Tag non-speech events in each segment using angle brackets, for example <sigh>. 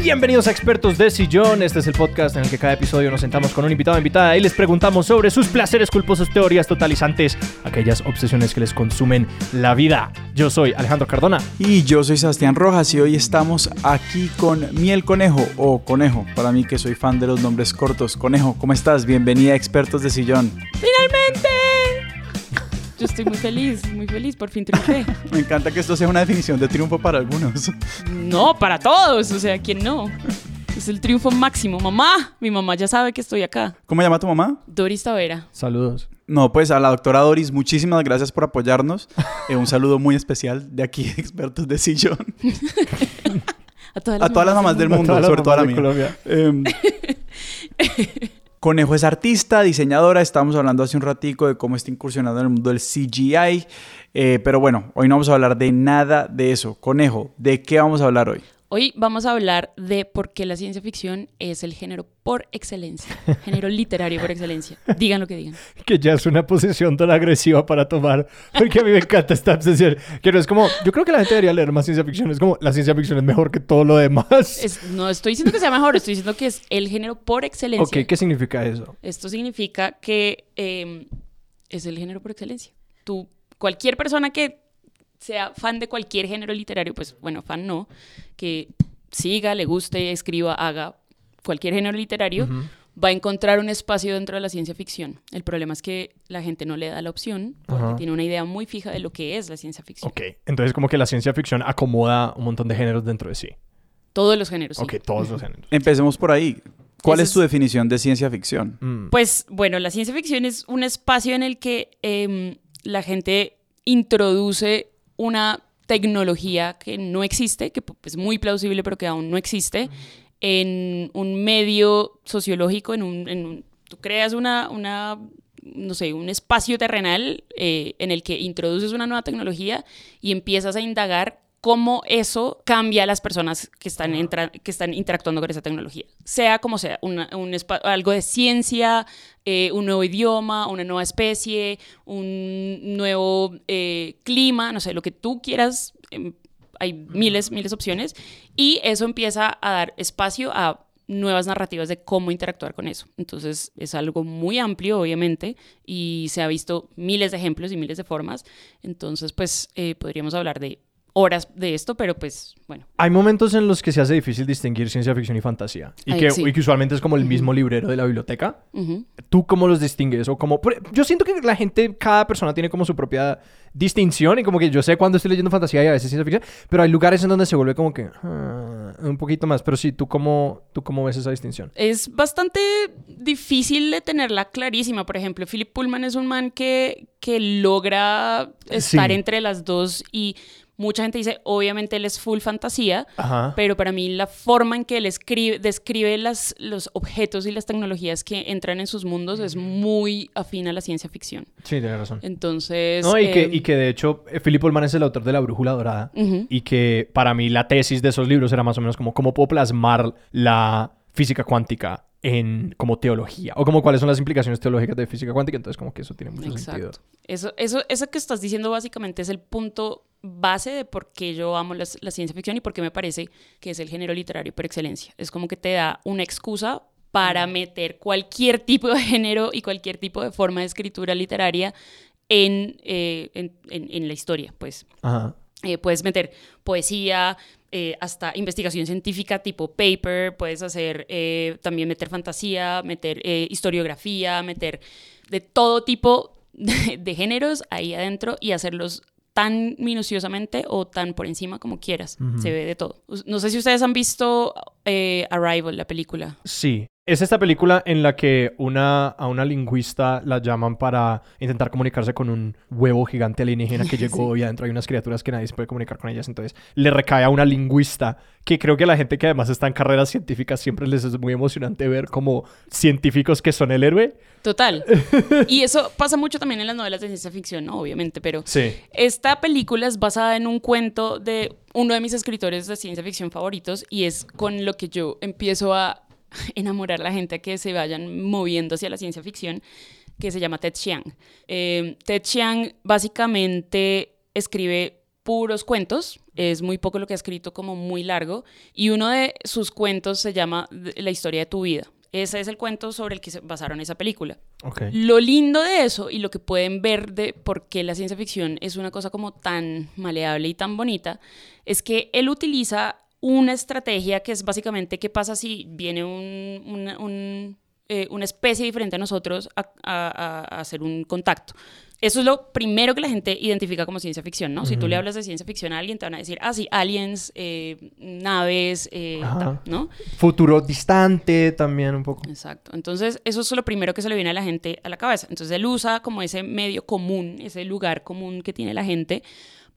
Bienvenidos a Expertos de Sillón. Este es el podcast en el que cada episodio nos sentamos con un invitado o invitada y les preguntamos sobre sus placeres culposos, teorías totalizantes, aquellas obsesiones que les consumen la vida. Yo soy Alejandro Cardona. Y yo soy Sebastián Rojas y hoy estamos aquí con Miel Conejo o Conejo, para mí que soy fan de los nombres cortos. Conejo, ¿cómo estás? Bienvenida a Expertos de Sillón. ¡Finalmente! Yo estoy muy feliz, muy feliz, por fin triunfé. <laughs> Me encanta que esto sea una definición de triunfo para algunos. No, para todos, o sea, ¿quién no? Es el triunfo máximo. Mamá, mi mamá ya sabe que estoy acá. ¿Cómo llama tu mamá? Doris Tavera. Saludos. No, pues a la doctora Doris, muchísimas gracias por apoyarnos. Eh, un saludo muy especial de aquí, <laughs> Expertos de Sillón. <laughs> A todas las, A todas las mamás del mundo, sobre todo a la mía. Colombia. Em, Conejo es artista, diseñadora. Estábamos hablando hace un ratico de cómo está incursionando en el mundo del CGI. eh, pero bueno, hoy no vamos a hablar de nada de eso. Conejo, ¿de qué vamos a hablar hoy? Hoy vamos a hablar de por qué la ciencia ficción es el género por excelencia. <laughs> Género literario por excelencia. Digan lo que digan. Que ya es una posición tan agresiva para tomar. Porque a mí me encanta esta obsesión. Que no es como, yo creo que la gente debería leer más ciencia ficción. Es como, la ciencia ficción es mejor que todo lo demás. Es- no estoy diciendo que sea mejor, estoy diciendo que es el género por excelencia. ok, ¿qué significa eso? Esto significa que eh, es el género por excelencia. Tú, cualquier persona que sea fan de cualquier género literario, pues bueno, fan no, que siga, le guste, escriba, haga cualquier género literario, va a encontrar un espacio dentro de la ciencia ficción. El problema es que la gente no le da la opción porque tiene una idea muy fija de lo que es la ciencia ficción. Ok, entonces como que la ciencia ficción acomoda un montón de géneros dentro de sí. Todos los géneros. sí. Ok, todos los géneros. Empecemos por ahí. ¿Cuál es tu definición de ciencia ficción? Mm. Pues bueno, la ciencia ficción es un espacio en el que em, la gente introduce una tecnología que no existe, que es muy plausible pero que aún no existe, en un medio sociológico, en un... en un- tú creas una, una, no sé, un espacio terrenal eh, en el que introduces una nueva tecnología y empiezas a indagar cómo eso cambia a las personas que están, que están interactuando con esa tecnología. Sea como sea, una- un algo de ciencia, eh, un nuevo idioma, una nueva especie, un nuevo eh, clima, no sé, lo que tú quieras. em, hay miles, miles de opciones. Y eso empieza a dar espacio a nuevas narrativas de cómo interactuar con eso. Entonces es algo muy amplio, obviamente, y se ha visto miles de ejemplos y miles de formas. Entonces, pues eh, podríamos hablar de horas de esto, pero pues bueno. Hay momentos en los que se hace difícil distinguir ciencia ficción y fantasía. Y, Ay, que, sí. y que usualmente es como el mismo librero de la biblioteca. ¿Tú cómo los distingues? O como, yo siento que la gente, cada persona tiene como su propia distinción y como que yo sé cuando estoy leyendo fantasía y a veces ciencia ficción, pero hay lugares en donde se vuelve como que ah, un poquito más. Pero sí, ¿tú cómo, ¿tú cómo ves esa distinción? Es bastante difícil de tenerla clarísima. Por ejemplo, Philip Pullman es un man que, que logra estar Sí. entre las dos y mucha gente dice, obviamente él es full fantasía, Ajá. pero para mí la forma en que él escribe, describe las, los objetos y las tecnologías que entran en sus mundos es muy afín a la ciencia ficción. Sí, tienes razón. Entonces... No, y, que, eh, y que de hecho, eh, Philip Pullman es el autor de La Brújula Dorada. Y que para mí la tesis de esos libros era más o menos como cómo puedo plasmar la física cuántica en como teología. O como cuáles son las implicaciones teológicas de física cuántica. Entonces como que eso tiene mucho sentido. Eso, eso, eso que estás diciendo básicamente es el punto base de por qué yo amo la, ciencia ficción y por qué me parece que es el género literario por excelencia. Es como que te da una excusa para meter cualquier tipo de género y cualquier tipo de forma de escritura literaria en, eh, en, en- en la historia, pues. Ajá. Eh, puedes meter poesía, eh, hasta investigación científica tipo paper, puedes hacer también meter fantasía, meter historiografía, meter de todo tipo <laughs> de, de géneros ahí adentro y hacerlos tan minuciosamente o tan por encima como quieras. Se ve de todo. No sé si ustedes han visto eh, Arrival, la película. Sí. Es esta película en la que una, a una lingüista la llaman para intentar comunicarse con un huevo gigante alienígena que <laughs> llegó y adentro hay unas criaturas que nadie se puede comunicar con ellas. Entonces le recae a una lingüista que creo que a la gente que además está en carreras científicas siempre les es muy emocionante ver como científicos que son el héroe. Total. <laughs> Y eso pasa mucho también en las novelas de ciencia ficción, ¿no? Obviamente, pero Sí. esta película es basada en un cuento de uno de mis escritores de ciencia ficción favoritos y es con lo que yo empiezo a <laughs> enamorar a la gente a que se vayan moviendo hacia la ciencia ficción, que se llama Ted Chiang. Eh, Ted Chiang básicamente escribe puros cuentos, es muy poco lo que ha escrito como muy largo, y uno de sus cuentos se llama La historia de tu vida. Ese es el cuento sobre el que se basaron esa película. Lo lindo de eso y lo que pueden ver de por qué la ciencia ficción es una cosa como tan maleable y tan bonita, es que él utiliza una estrategia que es básicamente qué pasa si viene un, una, un, eh, una especie diferente a nosotros a, a- a hacer un contacto. Eso es lo primero que la gente identifica como ciencia ficción, ¿no? Si tú le hablas de ciencia ficción a alguien, te van a decir, ah, sí, aliens, eh, naves, eh, tal, ¿no? Futuro distante también un poco. Exacto. Entonces, eso es lo primero que se le viene a la gente a la cabeza. Entonces, él usa como ese medio común, ese lugar común que tiene la gente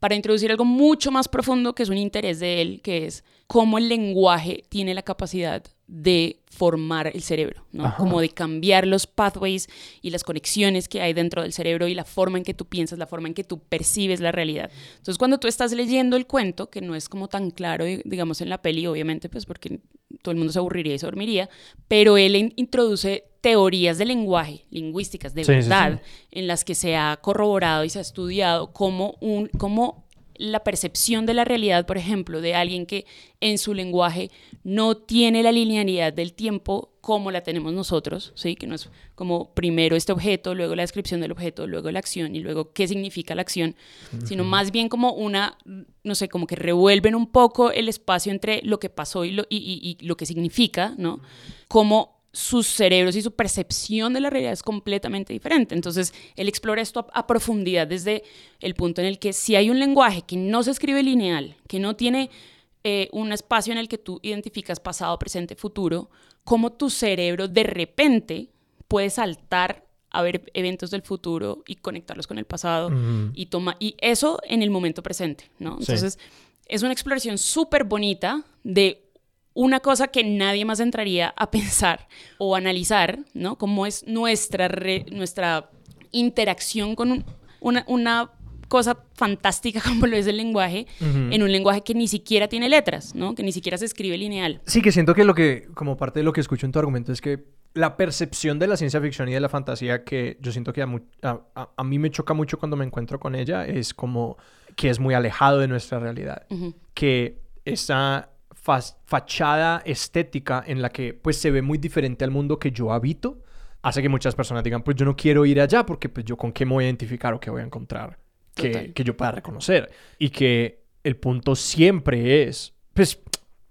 para introducir algo mucho más profundo que es un interés de él, que es cómo el lenguaje tiene la capacidad de formar el cerebro, ¿no? Ajá. Como de cambiar los pathways y las conexiones que hay dentro del cerebro y la forma en que tú piensas, la forma en que tú percibes la realidad. Entonces, cuando tú estás leyendo el cuento, que no es como tan claro, di- digamos, en la peli, obviamente, pues porque todo el mundo se aburriría y se dormiría, pero él in- introduce teorías de lenguaje, lingüísticas, de Sí, sí, verdad, en las que se ha corroborado y se ha estudiado cómo, un, cómo la percepción de la realidad, por ejemplo, de alguien que en su lenguaje no tiene la linealidad del tiempo como la tenemos nosotros, ¿sí? que no es como primero este objeto, luego la descripción del objeto, luego la acción y luego qué significa la acción, sino más bien como una, no sé, como que revuelven un poco el espacio entre lo que pasó y lo, y, y- y lo que significa, ¿no? Como sus cerebros y su percepción de la realidad es completamente diferente. Entonces, él explora esto a, a profundidad desde el punto en el que si hay un lenguaje que no se escribe lineal, que no tiene eh, un espacio en el que tú identificas pasado, presente, futuro, cómo tu cerebro de repente puede saltar a ver eventos del futuro y conectarlos con el pasado y toma y eso en el momento presente, ¿no? Sí. Entonces, es una exploración súper bonita de una cosa que nadie más entraría a pensar o analizar, ¿no? Cómo es nuestra, re- nuestra interacción con un- una, una cosa fantástica <laughs> como lo es el lenguaje, en un lenguaje que ni siquiera tiene letras, ¿no? Que ni siquiera se escribe lineal. Sí, que siento que lo que, como parte de lo que escucho en tu argumento, es que la percepción de la ciencia ficción y de la fantasía que yo siento que a, mu- a- a- a mí me choca mucho cuando me encuentro con ella es como que es muy alejado de nuestra realidad. Que esa fachada estética en la que pues se ve muy diferente al mundo que yo habito hace que muchas personas digan pues yo no quiero ir allá porque pues yo con qué me voy a identificar o qué voy a encontrar que, que yo pueda reconocer y que el punto siempre es pues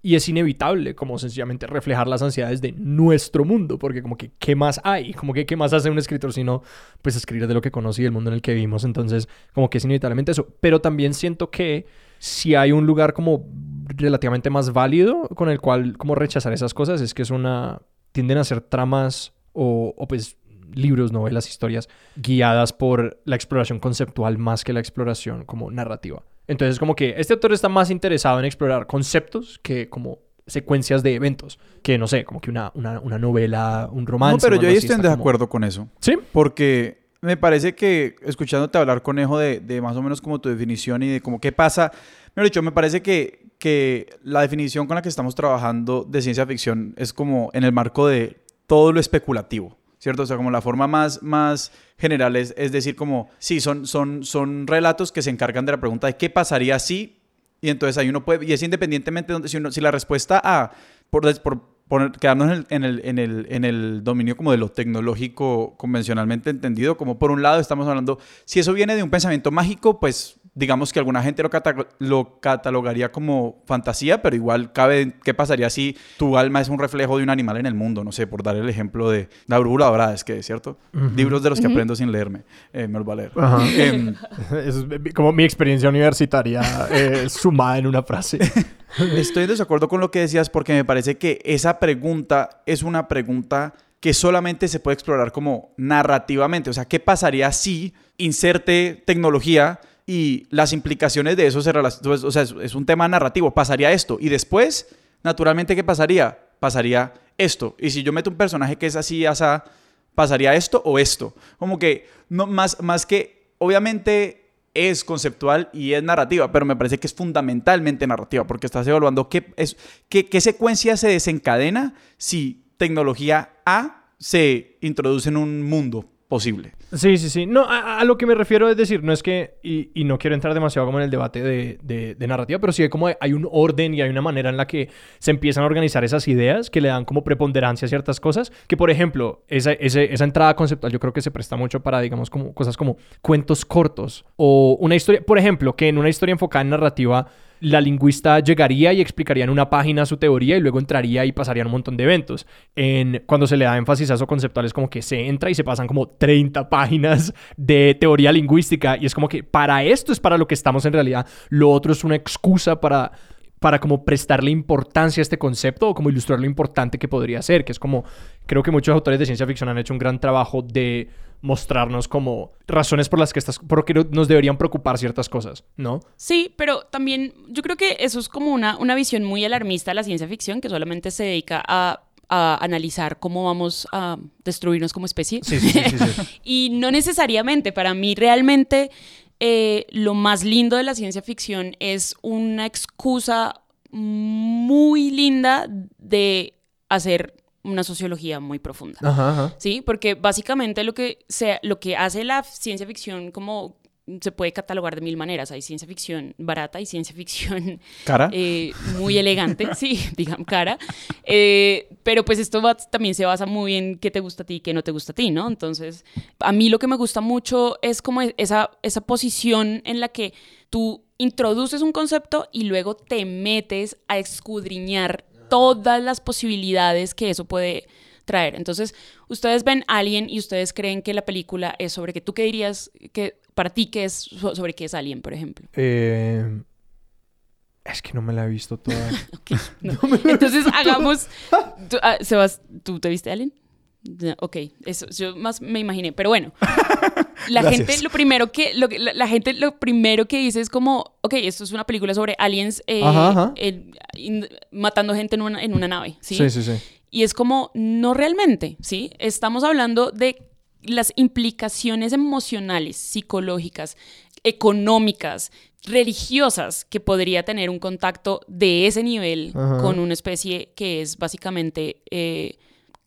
y es inevitable como sencillamente reflejar las ansiedades de nuestro mundo porque como que qué más hay como que qué más hace un escritor sino pues escribir de lo que conoce y el mundo en el que vivimos entonces como que es inevitablemente eso. Pero también siento que si hay un lugar como relativamente más válido con el cual como rechazar esas cosas es que es una tienden a ser tramas o, o pues libros, novelas, historias guiadas por la exploración conceptual más que la exploración como narrativa. Entonces como que este autor está más interesado en explorar conceptos que como secuencias de eventos, que no sé, como que una, una, una novela, un romance. No, pero yo ahí estoy en como- desacuerdo con eso. Sí, Porque me parece que, escuchándote hablar, Conejo, de, de más o menos como tu definición y de como qué pasa, mejor dicho, me parece que, que la definición con la que estamos trabajando de ciencia ficción es como en el marco de todo lo especulativo, ¿cierto? O sea, como la forma más, más general es, es decir, como, sí, son, son, son relatos que se encargan de la pregunta de qué pasaría si, y entonces ahí uno puede, y es independientemente de donde, si, uno- si la respuesta a, por, por poner, quedarnos en el, en, el, en, el, en el dominio como de lo tecnológico convencionalmente entendido, como por un lado estamos hablando, si eso viene de un pensamiento mágico, pues digamos que alguna gente lo, cata- lo catalogaría como fantasía, pero igual cabe, ¿qué pasaría si tu alma es un reflejo de un animal en el mundo? No sé, por dar el ejemplo de la brújula dorada, es que, ¿cierto? Libros de los que aprendo sin leerme, eh, me los va a leer. Em, <laughs> es como mi experiencia universitaria eh, sumada en una frase. <laughs> Estoy en desacuerdo con lo que decías porque me parece que esa pregunta es una pregunta que solamente se puede explorar como narrativamente. O sea, ¿qué pasaría si inserte tecnología y las implicaciones de eso se relacionan? O sea, es, es un tema narrativo. Pasaría esto. Y después, naturalmente, ¿qué pasaría? Pasaría esto. Y si yo meto un personaje que es así, asa, pasaría esto o esto. Como que, no, más, más que, obviamente es conceptual y es narrativa, pero me parece que es fundamentalmente narrativa, porque estás evaluando qué, es, qué, qué secuencia se desencadena si tecnología A se introduce en un mundo posible. Sí, sí, sí. No, a, lo que me refiero es decir, no es que, y, no quiero entrar demasiado como en el debate de, narrativa, pero sí hay como hay un orden y hay una manera en la que se empiezan a organizar esas ideas que le dan como preponderancia a ciertas cosas, que por ejemplo, esa, esa entrada conceptual yo creo que se presta mucho para, digamos, como cosas como cuentos cortos o una historia, por ejemplo, que en una historia enfocada en narrativa la lingüista llegaría y explicaría en una página su teoría y luego entraría y pasarían un montón de eventos. En, cuando se le da énfasis a eso conceptual es como que se entra y se pasan como 30 páginas de teoría lingüística y es como que para esto es para lo que estamos en realidad. Lo otro es una excusa para para como prestarle importancia a este concepto o como ilustrar lo importante que podría ser, que es como, creo que muchos autores de ciencia ficción han hecho un gran trabajo de mostrarnos como razones por las que estas, por que nos deberían preocupar ciertas cosas, ¿no? Sí, pero también yo creo que eso es como una, una visión muy alarmista de la ciencia ficción que solamente se dedica a, a analizar cómo vamos a destruirnos como especie. Sí, sí, sí, <laughs> y no necesariamente, para mí realmente eh, lo más lindo de la ciencia ficción es una excusa muy linda de hacer una sociología muy profunda. Ajá, ajá. Sí, porque básicamente lo que, lo que hace la ciencia ficción como se puede catalogar de mil maneras. Hay ciencia ficción barata y ciencia ficción ¿Cara? eh, muy elegante, <laughs> sí, digamos cara. Eh, pero pues esto va- también se basa muy en qué te gusta a ti y qué no te gusta a ti, ¿no? Entonces, a mí lo que me gusta mucho es como esa, esa posición en la que tú introduces un concepto y luego te metes a escudriñar todas las posibilidades que eso puede traer. Entonces, ustedes ven Alien y ustedes creen que la película es sobre que tú qué dirías que para ti que es so- sobre qué es Alien, por ejemplo. Eh, es que no me la he visto toda. <laughs> No. Entonces hagamos. <laughs> tú- ah, Sebas, ¿tú te viste Alien? Ya, Ok, eso yo más me imaginé, pero bueno. <laughs> La Gracias. gente lo primero que lo, la, la gente lo primero que dice es como, ok, esto es una película sobre aliens eh, Ajá, ajá. en- in- matando gente en una, en una nave, ¿sí? sí, sí, sí. Y es como, no realmente, ¿sí? Estamos hablando de las implicaciones emocionales, psicológicas, económicas, religiosas que podría tener un contacto de ese nivel Ajá. con una especie que es básicamente, eh,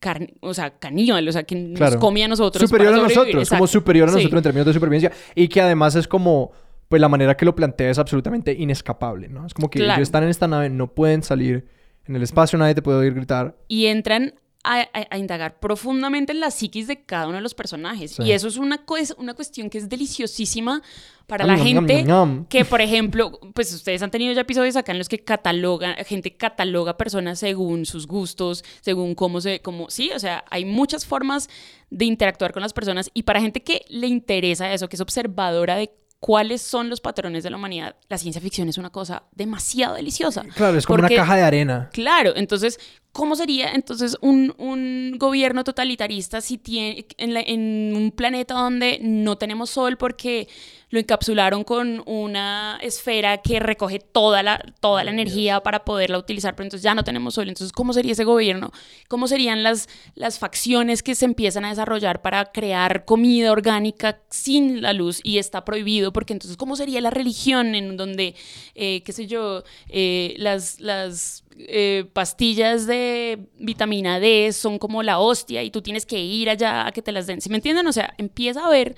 carn- o sea, caníbal, o sea, que nos Claro. come a nosotros. superior a nosotros, como Exacto. superior a Sí. nosotros en términos de supervivencia. Y que además es como, pues la manera que lo plantea es absolutamente inescapable, ¿no? Es como que Claro. ellos están en esta nave, no pueden salir en el espacio, nadie te puede oír gritar. y entran a, a- a indagar profundamente en la psiquis de cada uno de los personajes. Sí. Y eso es una, una cuestión que es deliciosísima para la gente que, por ejemplo, pues ustedes han tenido ya episodios acá en los que catalogan, gente cataloga personas según sus gustos, según cómo se, cómo, sí, o sea, hay muchas formas de interactuar con las personas y para gente que le interesa eso, que es observadora de cuáles son los patrones de la humanidad, la ciencia ficción es una cosa demasiado deliciosa. Claro, es como Porque- una caja de arena. Claro, entonces, ¿cómo sería entonces un, un gobierno totalitarista si tiene en, la- en un planeta donde no tenemos sol porque lo encapsularon con una esfera que recoge toda la, toda la energía para poderla utilizar, pero entonces ya no tenemos sol? Entonces, ¿cómo sería ese gobierno? ¿Cómo serían las, las facciones que se empiezan a desarrollar para crear comida orgánica sin la luz y está prohibido? Porque entonces, ¿cómo sería la religión en donde, eh, qué sé yo, eh, las, las eh, pastillas de vitamina D son como la hostia y tú tienes que ir allá a que te las den. ¿Sí me entienden? O sea, empieza a haber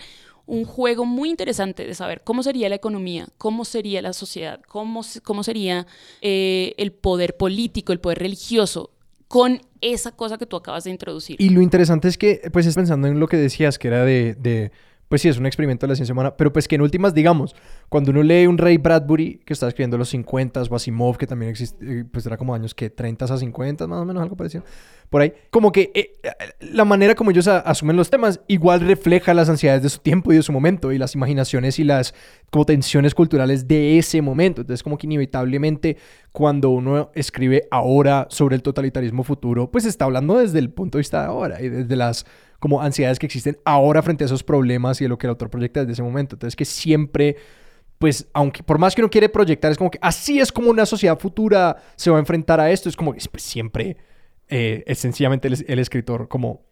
un juego muy interesante de saber cómo sería la economía, cómo sería la sociedad, cómo, cómo sería eh, el poder político, el poder religioso, con esa cosa que tú acabas de introducir. Y lo interesante es que, pues es pensando en lo que decías, que era de, pues sí, es un experimento de la ciencia humana, pero pues que en últimas, digamos, cuando uno lee un Ray Bradbury que está escribiendo los 50 o que también existe, eh, pues era como años que 30 a 50, más o menos, algo parecido, por ahí, como que eh, eh, la manera como ellos asumen los temas igual refleja las ansiedades de su tiempo y de su momento y las imaginaciones y las como tensiones culturales de ese momento. Entonces, como que inevitablemente cuando uno escribe ahora sobre el totalitarismo futuro, pues está hablando desde el punto de vista de ahora y desde las como ansiedades que existen ahora frente a esos problemas y de lo que el autor proyecta desde ese momento. Entonces, que siempre pues aunque por más que uno quiere proyectar, es como que así es como una sociedad futura se va a enfrentar a esto. Es como que pues, siempre eh, es sencillamente el, el escritor como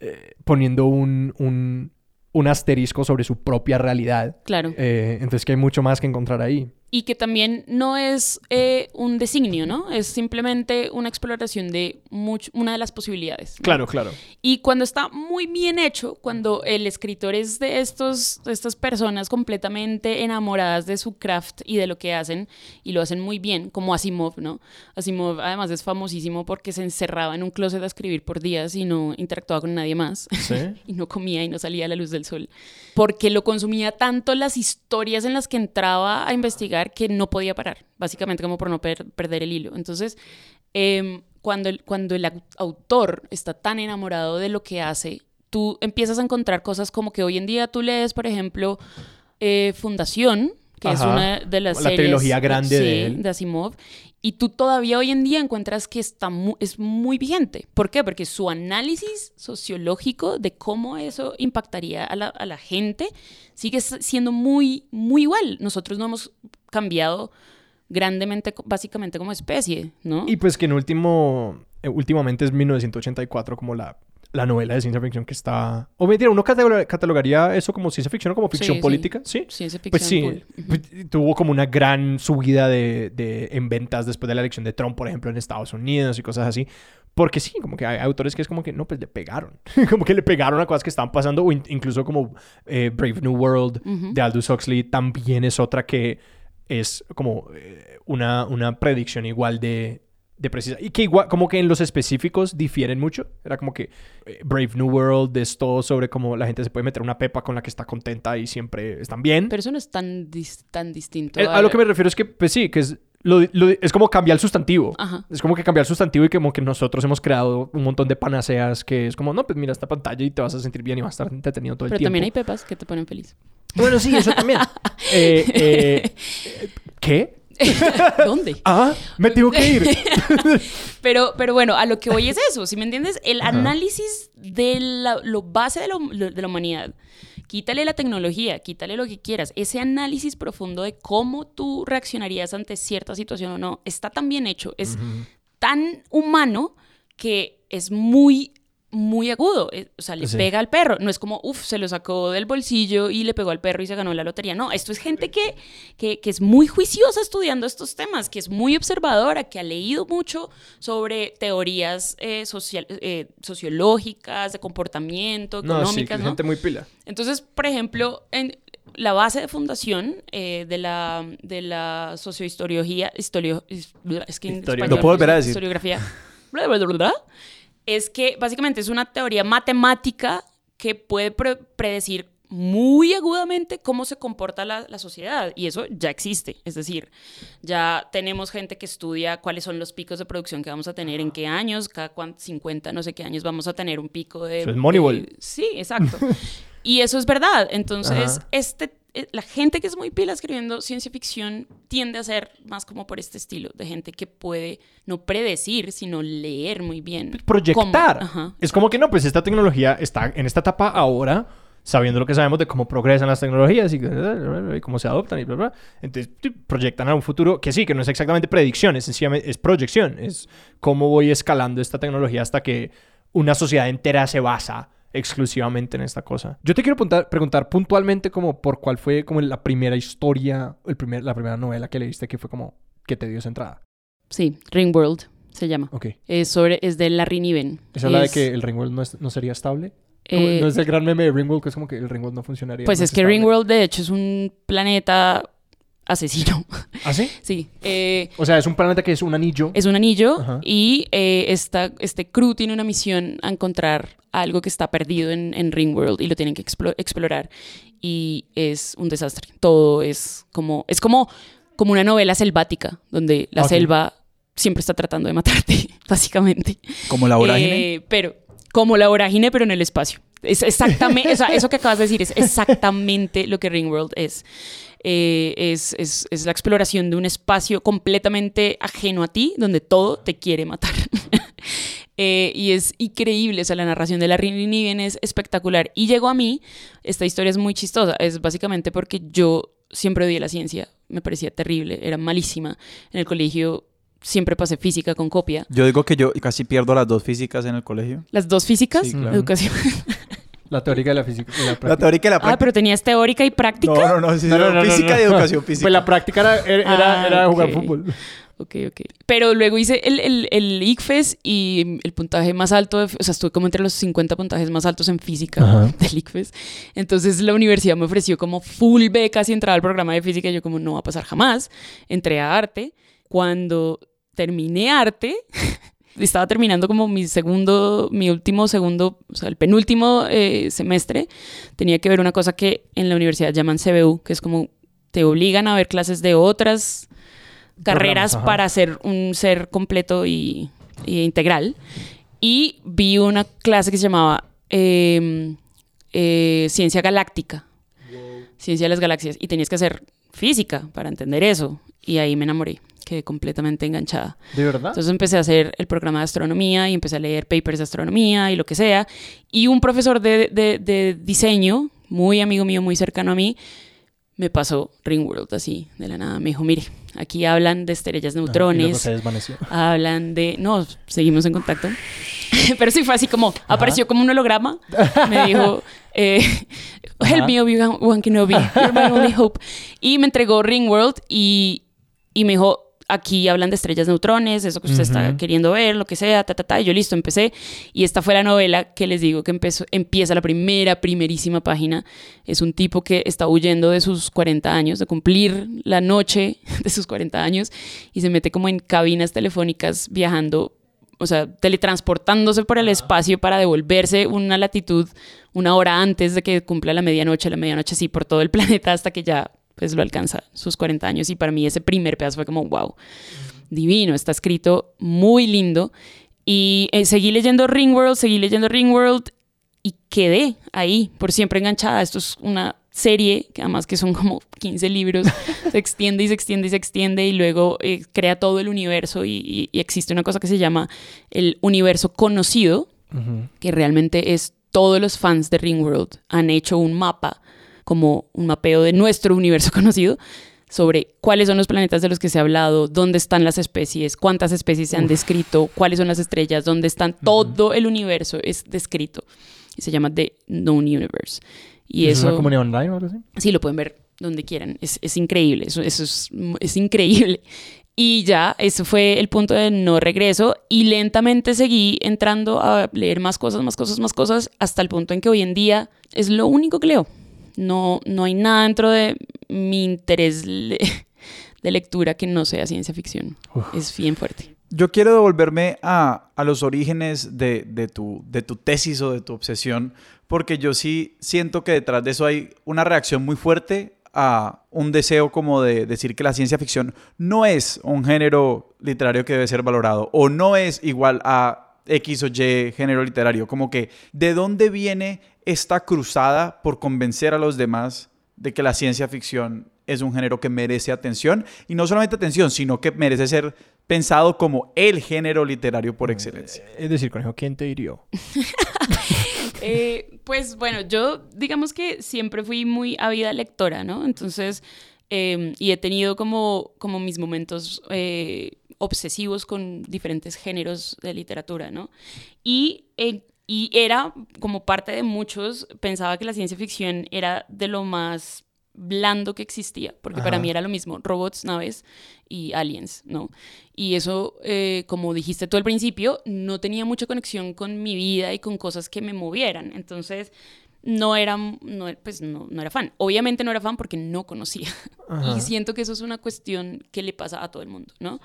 eh, poniendo un, un, un asterisco sobre su propia realidad. Claro. Eh, entonces que hay mucho más que encontrar ahí. Y que también no es eh, un designio, ¿no? Es simplemente una exploración de much- una de las posibilidades. ¿no? Claro, claro. Y cuando está muy bien hecho, cuando el escritor es de, estos, de estas personas completamente enamoradas de su craft y de lo que hacen, y lo hacen muy bien, como Asimov, ¿no? Asimov además es famosísimo porque se encerraba en un closet a escribir por días y no interactuaba con nadie más. Sí. <laughs> y no comía y no salía a la luz del sol. Porque lo consumía tanto las historias en las que entraba a investigar que no podía parar, básicamente como por no per- perder el hilo. Entonces, em, cuando, el, cuando el au- autor está tan enamorado de lo que hace, tú empiezas a encontrar cosas como que hoy en día tú lees, por ejemplo, eh, Fundación, que es una de las La series, trilogía grande sí, de él. de Asimov. Y tú todavía hoy en día encuentras que está mu- es muy vigente. ¿Por qué? Porque su análisis sociológico de cómo eso impactaría a la, a la gente sigue siendo muy, muy igual. Nosotros no hemos cambiado grandemente, básicamente como especie, ¿no? Y pues que en último, eh, últimamente es 1984 como la, la novela de ciencia ficción que está... O mentira, ¿uno cataloga- catalogaría eso como ciencia ficción o como ficción Sí, sí. política? Sí. Ciencia ficción Pues sí, pues, tuvo como una gran subida de, de- en ventas después de la elección de Trump, por ejemplo, en Estados Unidos y cosas así. Porque sí, como que hay autores que es como que, no, pues le pegaron. <laughs> como que le pegaron a cosas que estaban pasando, o in- incluso como eh, Brave New World Ujú. de Aldous Huxley también es otra que es como eh, una, una predicción igual de, de precisa. Y que igual, como que en los específicos difieren mucho. Era como que eh, Brave New World es todo sobre cómo la gente se puede meter una pepa con la que está contenta y siempre están bien. Pero eso no es tan, dis- tan distinto. Eh, a lo que me refiero es que, pues sí, que es, lo- lo- es como cambiar el sustantivo. Ajá. Es como que cambiar el sustantivo y como que nosotros hemos creado un montón de panaceas que es como, no, pues mira esta pantalla y te vas a sentir bien y vas a estar entretenido todo el Pero tiempo. también hay pepas que te ponen feliz. Bueno, sí, eso también. <laughs> Eh, eh, <laughs> ¿Qué? <laughs> ¿Dónde? Ah, me tengo que ir. <laughs> Pero, pero bueno, a lo que voy es eso, si me entiendes? El análisis de la, lo base de, lo- lo- de la humanidad. Quítale la tecnología, quítale lo que quieras. Ese análisis profundo de cómo tú reaccionarías ante cierta situación o no, está tan bien hecho, es tan humano que es muy, muy agudo. Eh, O sea, le Sí. pega al perro. No es como, uff, se lo sacó del bolsillo y le pegó al perro y se ganó la lotería. No, esto es gente que, que, que es muy juiciosa estudiando estos temas, que es muy observadora, que ha leído mucho sobre teorías eh, social- eh, sociológicas, de comportamiento, No, sí, económicas, ¿no? muy pila. Entonces, por ejemplo, en la base de fundación eh, de, la, de la sociohistoriología, historio, es que en Historio- español Lo puedo volver a decir. Historiografía. bla, bla, bla, bla, bla, es que básicamente es una teoría matemática que puede pre- predecir muy agudamente cómo se comporta la, la sociedad y eso ya existe, es decir, ya tenemos gente que estudia cuáles son los picos de producción que vamos a tener, en qué años, cada cuan- 50, no sé qué años vamos a tener un pico de... Eso es Moneyball. de- sí, exacto. y eso es verdad, entonces Ajá. este, la gente que es muy pila escribiendo ciencia ficción tiende a ser más como por este estilo, de gente que puede no predecir, sino leer muy bien. Proyectar. cómo- ajá. Es como que no, pues esta tecnología está en esta etapa ahora, sabiendo lo que sabemos de cómo progresan las tecnologías y, y cómo se adoptan y bla, bla. Entonces proyectan a un futuro que sí, que no es exactamente predicción, es sencillamente es proyección. Es cómo voy escalando esta tecnología hasta que una sociedad entera se basa exclusivamente en esta cosa. Yo te quiero preguntar, preguntar puntualmente como por cuál fue como la primera historia, el primer, la primera novela que leíste que fue como que te dio esa entrada. Sí, Ringworld se llama. Ok. Es, sobre, es de Larry Niven. ¿Esa habla de Es, que el Ringworld no, es- no sería estable? Eh, no es el gran meme de Ringworld que es como que el Ringworld no funcionaría. Pues no es que. Ringworld de hecho es un planeta asesino. ¿Ah, sí? <laughs> sí. eh, O sea, es un planeta que es un anillo. es un anillo Ajá. y eh, esta, este crew tiene una misión a encontrar algo que está perdido en, en Ringworld y lo tienen que explo- explorar. Y es un desastre. Todo es como, es como, como una novela selvática donde la Ok. selva siempre está tratando de matarte, <laughs> básicamente. Como la vorágine. Eh, pero, como la vorágine, pero en el espacio. Es exactamente, o sea, eso que acabas de decir es exactamente lo que Ringworld es. Eh, es, es, es la exploración de un espacio completamente ajeno a ti, donde todo te quiere matar. <laughs> Eh, y es increíble, o sea, la narración de la Niven es espectacular. Y llegó a mí, esta historia es muy chistosa, es básicamente porque yo siempre odié la ciencia, me parecía terrible, era malísima. En el colegio siempre pasé física con copia. Yo digo que yo casi pierdo las dos físicas en el colegio. Las dos físicas, Sí, claro. educación. <laughs> La teórica y la física. y la La práctica. teórica y la Ah, práctica. pero tenías teórica y práctica. No, no, no, sí, No, no, no, no, física no. y educación física. Pues la práctica era, era, era- Ah, era jugar ok. fútbol. Ok, ok. Pero luego hice el, el, el ICFES y el puntaje más alto, de- o sea, estuve como entre los 50 puntajes más altos en física Ajá. del ICFES. Entonces la universidad me ofreció como full becas y entrar al programa de física y yo como no va a pasar jamás. Entré a arte. Cuando terminé arte, estaba terminando como mi segundo, mi último segundo, o sea, el penúltimo eh, semestre, tenía que ver una cosa que en la universidad llaman CBU, que es como te obligan a ver clases de otras carreras para ser un ser completo y, y integral. Y vi una clase que se llamaba eh, eh, Ciencia Galáctica, Ciencia de las Galaxias, y tenías que hacer física para entender eso. Y ahí me enamoré, quedé completamente enganchada. ¿De verdad? Entonces empecé a hacer el programa de astronomía y empecé a leer papers de astronomía y lo que sea. Y un profesor de, de- de diseño, muy amigo mío, muy cercano a mí, me pasó Ringworld así, de la nada. Me dijo, mire, aquí hablan de estrellas Ajá, luego neutrones, se desvaneció. hablan de... No, seguimos en contacto. <laughs> Pero sí fue así como, apareció como un holograma. Me dijo, <laughs> eh, help me, Obi-Wan Obi-Wan Kenobi, you're my only hope. Y me entregó Ringworld y, y me dijo, aquí hablan de estrellas neutrones, eso que usted está queriendo ver, lo que sea, ta, ta, ta. Y yo listo, empecé. Y esta fue la novela que les digo que empezó, empieza la primera, primerísima página. Es un tipo que está huyendo de sus 40 años, de cumplir la noche <laughs> de sus 40 años, y se mete como en cabinas telefónicas viajando o sea, teletransportándose por el espacio para devolverse una latitud una hora antes de que cumpla la medianoche, la medianoche sí, por todo el <laughs> planeta hasta que ya pues lo alcanza sus 40 años. Y para mí ese primer pedazo fue como wow, divino, está escrito muy lindo y eh, seguí leyendo Ringworld, seguí leyendo Ringworld y quedé ahí por siempre enganchada. Esto es una serie que además que son como 15 libros, <laughs> se extiende y se extiende y se extiende y luego eh, crea todo el universo y, y- y existe una cosa que se llama el universo conocido, que realmente es todos los fans de Ringworld han hecho un mapa, como un mapeo de nuestro universo <laughs> conocido, sobre cuáles son los planetas de los que se ha hablado, dónde están las especies, cuántas especies se han descrito, cuáles son las estrellas, dónde están, todo el universo es descrito. Y se llama The Known Universe. Y ¿Es eso, una comunidad online o algo así? sí, lo pueden ver donde quieran. Es, es increíble, eso, eso es, es increíble. Y ya, eso fue el punto de no regreso y lentamente seguí entrando a leer más cosas, más cosas, más cosas, hasta el punto en que hoy en día es lo único que leo. No, no hay nada dentro de mi interés le- de lectura que no sea ciencia ficción. Es bien fuerte. Yo quiero devolverme a, a los orígenes de, de tu, de tu tesis o de tu obsesión, porque yo sí siento que detrás de eso hay una reacción muy fuerte a un deseo como de decir que la ciencia ficción no es un género literario que debe ser valorado o no es igual a X o Y género literario. Como que, ¿de dónde viene esta cruzada por convencer a los demás de que la ciencia ficción es un género que merece atención? Y no solamente atención, sino que merece ser pensado como el género literario por excelencia. Es decir, conejo, ¿quién te hirió? <laughs> Eh, pues bueno, yo digamos que siempre fui muy ávida lectora, ¿no? Entonces, eh, y he tenido como, como mis momentos eh, obsesivos con diferentes géneros de literatura, ¿no? Y, eh, y era como parte de muchos, pensaba que la ciencia ficción era de lo más blando que existía, porque para mí era lo mismo, robots, naves y aliens, ¿no? Y eso, eh, como dijiste tú al principio, no tenía mucha conexión con mi vida y con cosas que me movieran. Entonces, no era, no, pues no, no era fan. Obviamente no era fan porque no conocía. Ajá. Y siento que eso es una cuestión que le pasa a todo el mundo, ¿no?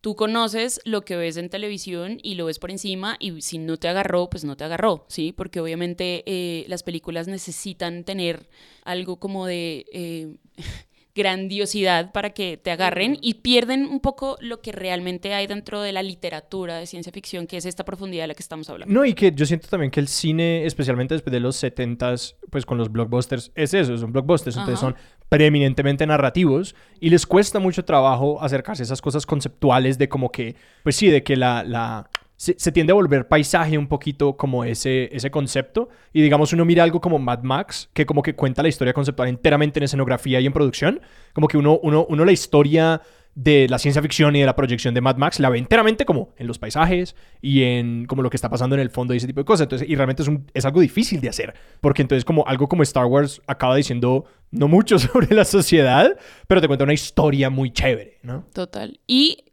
Tú conoces lo que ves en televisión y lo ves por encima y si no te agarró, pues no te agarró, ¿sí? Porque obviamente eh, las películas necesitan tener algo como de eh, grandiosidad para que te agarren y pierden un poco lo que realmente hay dentro de la literatura de ciencia ficción, que es esta profundidad de la que estamos hablando. No, y que yo siento también que el cine, especialmente después de los 70s, pues con los blockbusters, es eso, son blockbusters, entonces son preeminentemente narrativos y les cuesta mucho trabajo acercarse a esas cosas conceptuales de como que, pues sí, de que la... la se, se tiende a volver paisaje un poquito como ese, ese concepto. Y digamos, uno mira algo como Mad Max, que como que cuenta la historia conceptual enteramente en escenografía y en producción. Como que uno, uno, uno la historia de la ciencia ficción y de la proyección de Mad Max la ve enteramente como en los paisajes y en como lo que está pasando en el fondo y ese tipo de cosas. Entonces, y realmente es, es algo difícil de hacer, porque entonces como algo como Star Wars acaba diciendo no mucho <laughs> sobre la sociedad, pero te cuenta una historia muy chévere, ¿no? Total. Y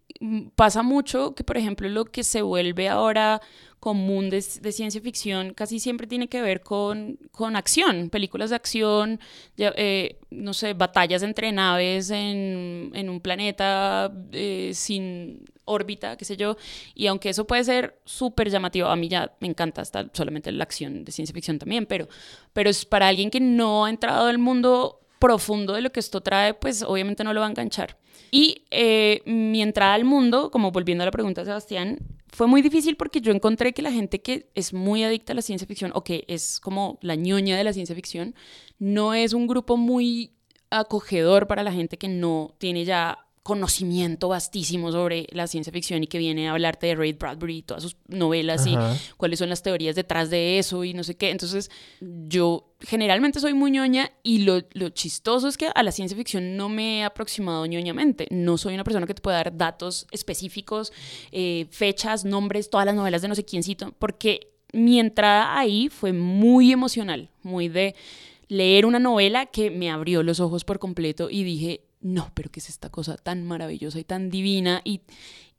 pasa mucho que, por ejemplo, lo que se vuelve ahora común de, ciencia ficción casi siempre tiene que ver con, con acción, películas de acción, ya, eh, no sé, batallas entre naves en, en un planeta eh, sin órbita, qué sé yo, y aunque eso puede ser súper llamativo, a mí ya me encanta hasta solamente la acción de ciencia ficción también, pero, pero es para alguien que no ha entrado al mundo profundo de lo que esto trae, pues obviamente no lo va a enganchar. Y eh, mi entrada al mundo, como volviendo a la pregunta de Sebastián, fue muy difícil porque yo encontré que la gente que es muy adicta a la ciencia ficción o que es como la ñoña de la ciencia ficción, no es un grupo muy acogedor para la gente que no tiene ya conocimiento vastísimo sobre la ciencia ficción y que viene a hablarte de Ray Bradbury y todas sus novelas Ajá. y cuáles son las teorías detrás de eso y no sé qué. Entonces, yo generalmente soy muy ñoña y lo, lo, chistoso es que a la ciencia ficción no me he aproximado ñoñamente. No soy una persona que te pueda dar datos específicos, eh, fechas, nombres, todas las novelas de no sé quiéncito, porque mi entrada ahí fue muy emocional, muy de leer una novela que me abrió los ojos por completo y dije, no, pero ¿qué es esta cosa tan maravillosa y tan divina? Y,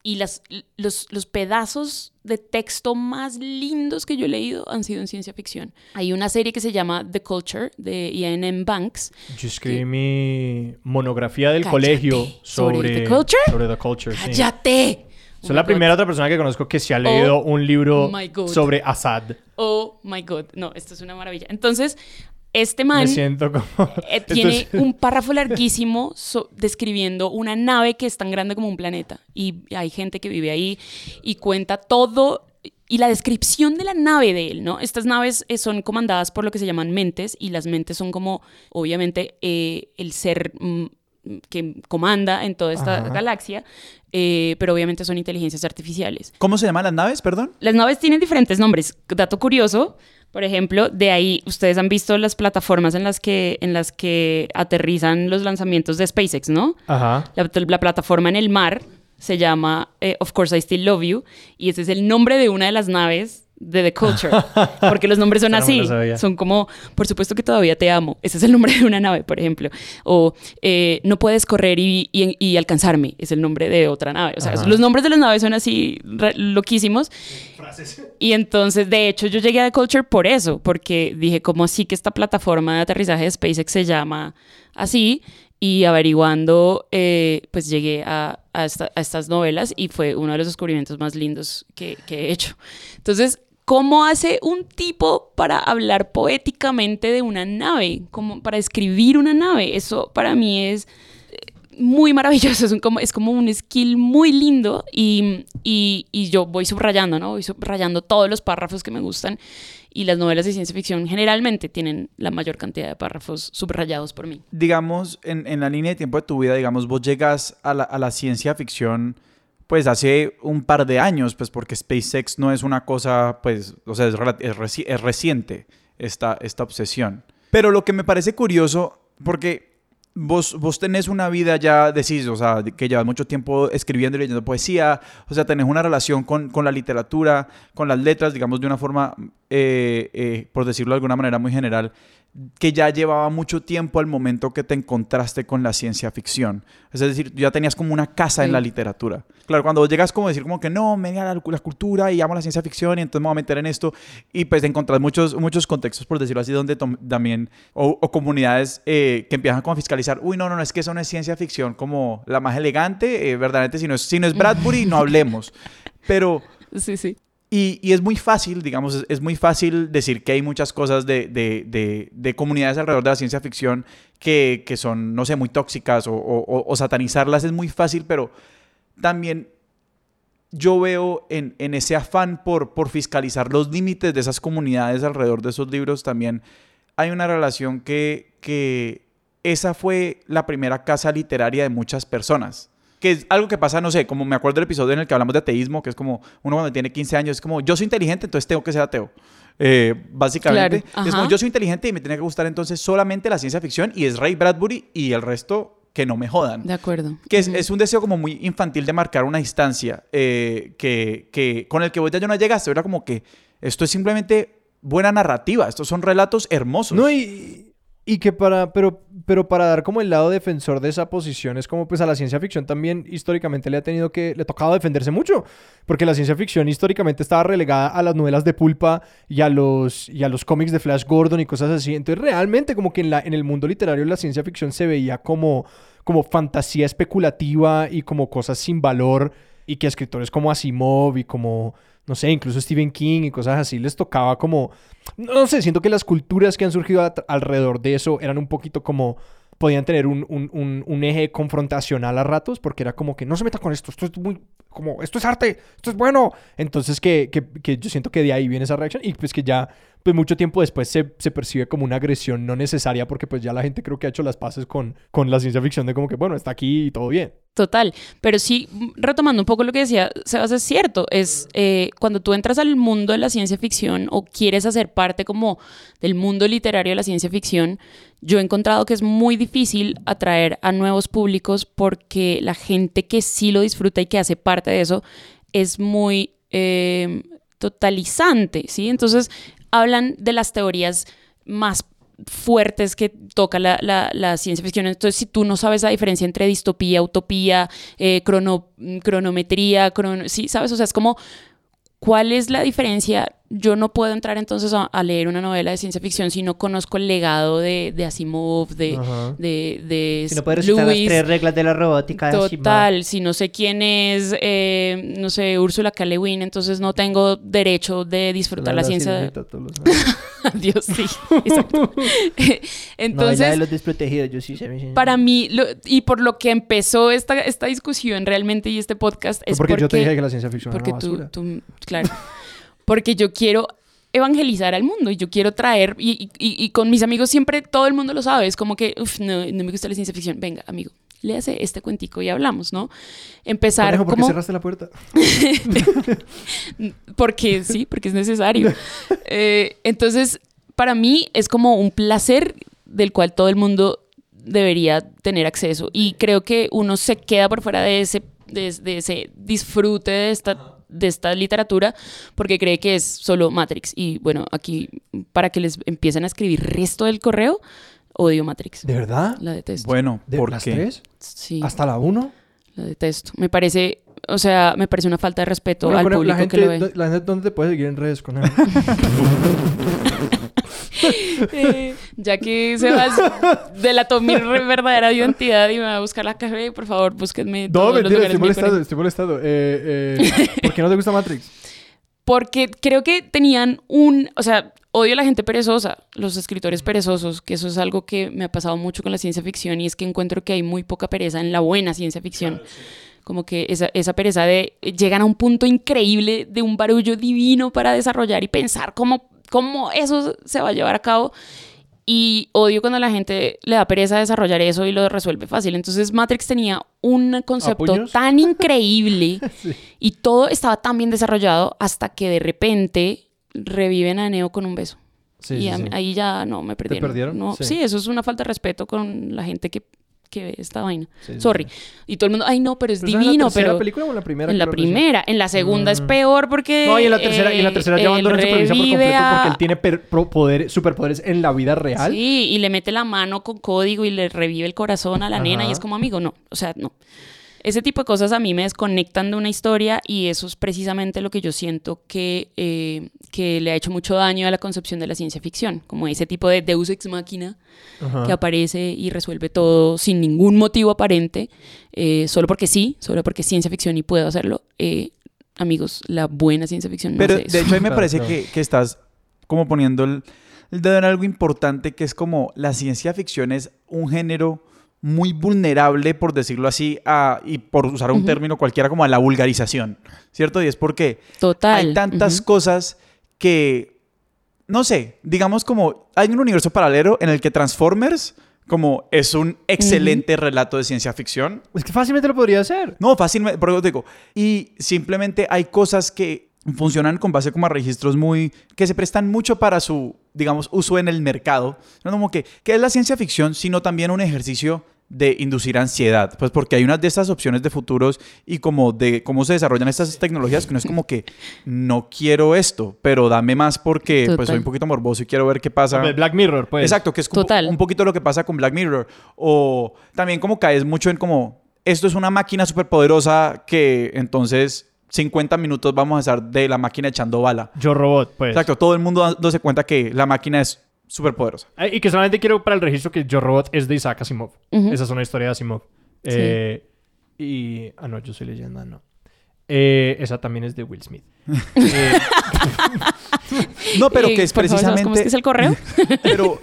y las, los, los, pedazos de texto más lindos que yo he leído han sido en ciencia ficción. Hay una serie que se llama The Culture de Ian M. Banks. Yo escribí que... mi monografía del Cállate. colegio sobre, sobre, The Culture. Sobre The Culture. ¡Cállate! Sí. Soy oh la primera God. otra persona que conozco que se ha leído oh un libro sobre Assad. Oh my God. No, esto es una maravilla. Entonces, este man Me siento como... <laughs> eh, tiene un párrafo larguísimo so describiendo una nave que es tan grande como un planeta. Y hay gente que vive ahí y cuenta todo y la descripción de la nave de él, ¿no? Estas naves eh, son comandadas por lo que se llaman mentes y las mentes son como, obviamente, eh, el ser mm, que comanda en toda esta Ajá. galaxia, eh, pero obviamente son inteligencias artificiales. ¿Cómo se llaman las naves, perdón? Las naves tienen diferentes nombres. Dato curioso, por ejemplo, de ahí ustedes han visto las plataformas en las que, en las que aterrizan los lanzamientos de SpaceX, ¿no? Ajá. La, la plataforma en el mar se llama eh, Of Course I Still Love You y ese es el nombre de una de las naves de The Culture, <laughs> porque los nombres son así, son como, por supuesto que todavía te amo, ese es el nombre de una nave, por ejemplo, o eh, no puedes correr y, y, y, alcanzarme, es el nombre de otra nave, o sea, Ajá. los nombres de las naves son así loquísimos, Frases. y entonces, de hecho, yo llegué a The Culture por eso, porque dije, ¿cómo así que esta plataforma de aterrizaje de SpaceX se llama así? Y averiguando, eh, pues llegué a, a, esta, a, estas novelas y fue uno de los descubrimientos más lindos que, que, he hecho. Entonces, ¿cómo hace un tipo para hablar poéticamente de una nave? Como para escribir una nave. Eso para mí es muy maravilloso, es, un, como, es como un skill muy lindo y, y, y yo voy subrayando, ¿no? Voy subrayando todos los párrafos que me gustan y las novelas de ciencia ficción generalmente tienen la mayor cantidad de párrafos subrayados por mí. Digamos, en, en la línea de tiempo de tu vida, digamos, vos llegas a la, a la, ciencia ficción pues hace un par de años, pues porque SpaceX no es una cosa, pues, o sea, es, reci es reciente esta, esta obsesión. Pero lo que me parece curioso, porque Vos, vos tenés una vida ya, decís, o sea, que llevas mucho tiempo escribiendo y leyendo poesía, o sea, tenés una relación con, con la literatura, con las letras, digamos, de una forma, eh, eh, por decirlo de alguna manera muy general, que ya llevaba mucho tiempo al momento que te encontraste con la ciencia ficción. Es decir, ya tenías como una casa sí. en la literatura. Claro, cuando llegas como a decir como que no, me la, la, cultura y amo la ciencia ficción y entonces me voy a meter en esto y pues encontrar muchos, muchos contextos, por decirlo así, donde también, o, o comunidades eh, que empiezan como a fiscalizar, uy, no, no, no, es que eso no es ciencia ficción como la más elegante, eh, verdaderamente, si no es, si no es Bradbury, no hablemos. <laughs> Pero... Sí, sí. Y, es muy fácil, digamos, es, muy fácil decir que hay muchas cosas de, de, de, de comunidades alrededor de la ciencia ficción que, que son, no sé, muy tóxicas o, o, o, satanizarlas. Es muy fácil, pero también yo veo en, en ese afán por, por fiscalizar los límites de esas comunidades alrededor de esos libros también hay una relación que, que esa fue la primera casa literaria de muchas personas que es algo que pasa, no sé, como me acuerdo del episodio en el que hablamos de ateísmo, que es como uno cuando tiene 15 años, es como yo soy inteligente, entonces tengo que ser ateo. Eh, básicamente, claro. es como yo soy inteligente y me tiene que gustar entonces solamente la ciencia ficción y es Ray Bradbury y el resto que no me jodan. De acuerdo. Que es, es un deseo como muy infantil de marcar una distancia eh, que, que con el que vos ya no llegaste. Era como que esto es simplemente buena narrativa. Estos son relatos hermosos. No, y, y que para, pero, pero para dar como el lado defensor de esa posición es como pues a la ciencia ficción también históricamente le ha tenido que, le ha tocado defenderse mucho, porque la ciencia ficción históricamente estaba relegada a las novelas de pulpa y a los, y a los cómics de Flash Gordon y cosas así. Entonces realmente como que en, la, en el mundo literario la ciencia ficción se veía como, como fantasía especulativa y como cosas sin valor y que escritores como Asimov y como no sé, incluso Stephen King y cosas así, les tocaba como, no sé, siento que las culturas que han surgido alrededor de eso eran un poquito como, podían tener un, un- un- un eje confrontacional a ratos, porque era como que no se meta con esto, esto es muy, como, esto es arte, esto es bueno. Entonces que, que, que yo siento que de ahí viene esa reacción y pues que ya, pues mucho tiempo después se, se percibe como una agresión no necesaria, porque pues ya la gente creo que ha hecho las paces con, con la ciencia ficción de como que, bueno, está aquí y todo bien. Total, pero sí, retomando un poco lo que decía Sebas, es cierto, es eh, cuando tú entras al mundo de la ciencia ficción o quieres hacer parte como del mundo literario de la ciencia ficción, yo he encontrado que es muy difícil atraer a nuevos públicos porque la gente que sí lo disfruta y que hace parte de eso es muy eh, totalizante, ¿sí? Entonces hablan de las teorías más fuertes que toca la, la- ciencia ficción. Entonces, si tú no sabes la diferencia entre distopía, utopía, eh, crono- cronometría, crono- ¿sabes? O sea, es como, ¿cuál es la diferencia? Yo no puedo entrar entonces a, a leer una novela de ciencia ficción si no conozco el legado de, de Asimov, de, de, de Si no puedes recitar las Lewis. tres reglas de la robótica de Asimov. Total, si no sé quién es, eh, no sé, Úrsula K. Le Guin, entonces no tengo derecho de disfrutar la, ciencia. de- sirenita, todos los <laughs> años. Dios, sí. Exacto. <laughs> No, entonces, la de los desprotegidos, yo sí sé. para mí, lo- y por lo que empezó esta, esta discusión realmente y este podcast, es porque, porque, yo te dije que la ciencia ficción porque era una tú, tú- claro, <laughs> porque yo quiero evangelizar al mundo y yo quiero traer, y, y- y con mis amigos siempre todo el mundo lo sabe, es como que, uff, no, no me gusta la ciencia ficción, venga, amigo, léase este cuentico y hablamos, ¿no? Empezar Conejo, ¿por qué como... cerraste la puerta? <laughs> Porque sí, porque es necesario. Eh, entonces, para mí es como un placer del cual todo el mundo debería tener acceso. Y creo que uno se queda por fuera de ese, de, de ese disfrute de esta, de esta literatura porque cree que es solo Matrix. Y bueno, aquí para que les empiecen a escribir resto del correo, odio Matrix. ¿De verdad? La detesto. Bueno, ¿De ¿por las qué? tres? Sí, ¿Hasta la uno? la detesto. Me parece, o sea, me parece una falta de respeto Bueno, al público la gente, que lo ve. la gente, ¿dónde te puede seguir en redes con él? <laughs> Eh, ya que Sebas delató mi verdadera identidad y me va a buscar la café, por favor, búsquenme. no, mentira, estoy molestado, estoy molestado. Eh, eh, ¿Por qué no te gusta Matrix? Porque creo que tenían un, o sea, odio a la gente perezosa, los escritores perezosos, que eso es algo que me ha pasado mucho con la ciencia ficción y es que encuentro que hay muy poca pereza en la buena ciencia ficción. Como que esa, esa pereza de llegan a un punto increíble de un barullo divino para desarrollar y pensar cómo, cómo eso se va a llevar a cabo. Y odio cuando la gente le da pereza desarrollar eso y lo resuelve fácil. Entonces Matrix tenía un concepto tan increíble <laughs> y todo estaba tan bien desarrollado hasta que de repente reviven a Neo con un beso. Sí, y sí, a- sí. ahí ya no me perdieron. perdieron? No, Sí. sí. eso es una falta de respeto con la gente que, que ve esta vaina. Sí, Sorry. sí. Y todo el mundo, ay no, pero es ¿Pero esa es divino, ¿En la pero película o en la primera? en la primera, en la segunda es Mm. peor porque No, y en la tercera, y en la tercera eh, ya abandona su por completo a- porque él tiene per- pro- poder- superpoderes en la vida real. Sí, y le mete la mano con código y le revive el corazón a la nena y es como amigo, no, o sea, no. Ese tipo de cosas a mí me desconectan de una historia y eso es precisamente lo que yo siento que, eh, que le ha hecho mucho daño a la concepción de la ciencia ficción, como ese tipo de deus ex machina Ajá. que aparece y resuelve todo sin ningún motivo aparente, eh, solo porque sí, solo porque es ciencia ficción y puedo hacerlo. Eh, amigos, la buena ciencia ficción no Pero hace de eso. hecho a mí me Claro, parece claro. Que, que estás como poniendo el, el dedo en algo importante que es como la ciencia ficción es un género muy vulnerable, por decirlo así, a, y por usar un término cualquiera como a la vulgarización, ¿cierto? Y es porque Total. hay tantas cosas que, no sé, digamos como hay un universo paralelo en el que Transformers como es un excelente relato de ciencia ficción, Es que fácilmente lo podría hacer. no, fácilmente, por eso te digo. Y simplemente hay cosas que funcionan con base como a registros muy... que se prestan mucho para su, digamos, uso en el mercado. No como que, ¿qué es la ciencia ficción? Sino también un ejercicio de inducir ansiedad, pues porque hay unas de estas opciones de futuros y como de cómo se desarrollan estas tecnologías que no es como que no quiero esto, pero dame más porque pues soy un poquito morboso y quiero ver qué pasa. Black Mirror, pues. Exacto, que es como un poquito lo que pasa con Black Mirror o también como caes mucho en como esto es una máquina súper poderosa que entonces 50 minutos vamos a estar de la máquina echando bala. Yo robot, pues. Exacto, todo el mundo dándose cuenta que la máquina es súper poderosa. Eh, y que solamente quiero para el registro que Yo Robot es de Isaac Asimov. Esa es una historia de Asimov. Eh, y... Ah, no, yo soy leyenda, no. Eh, esa también es de Will Smith. <laughs> <laughs> no, pero que es precisamente... ¿Cómo es que es el correo? <laughs> pero...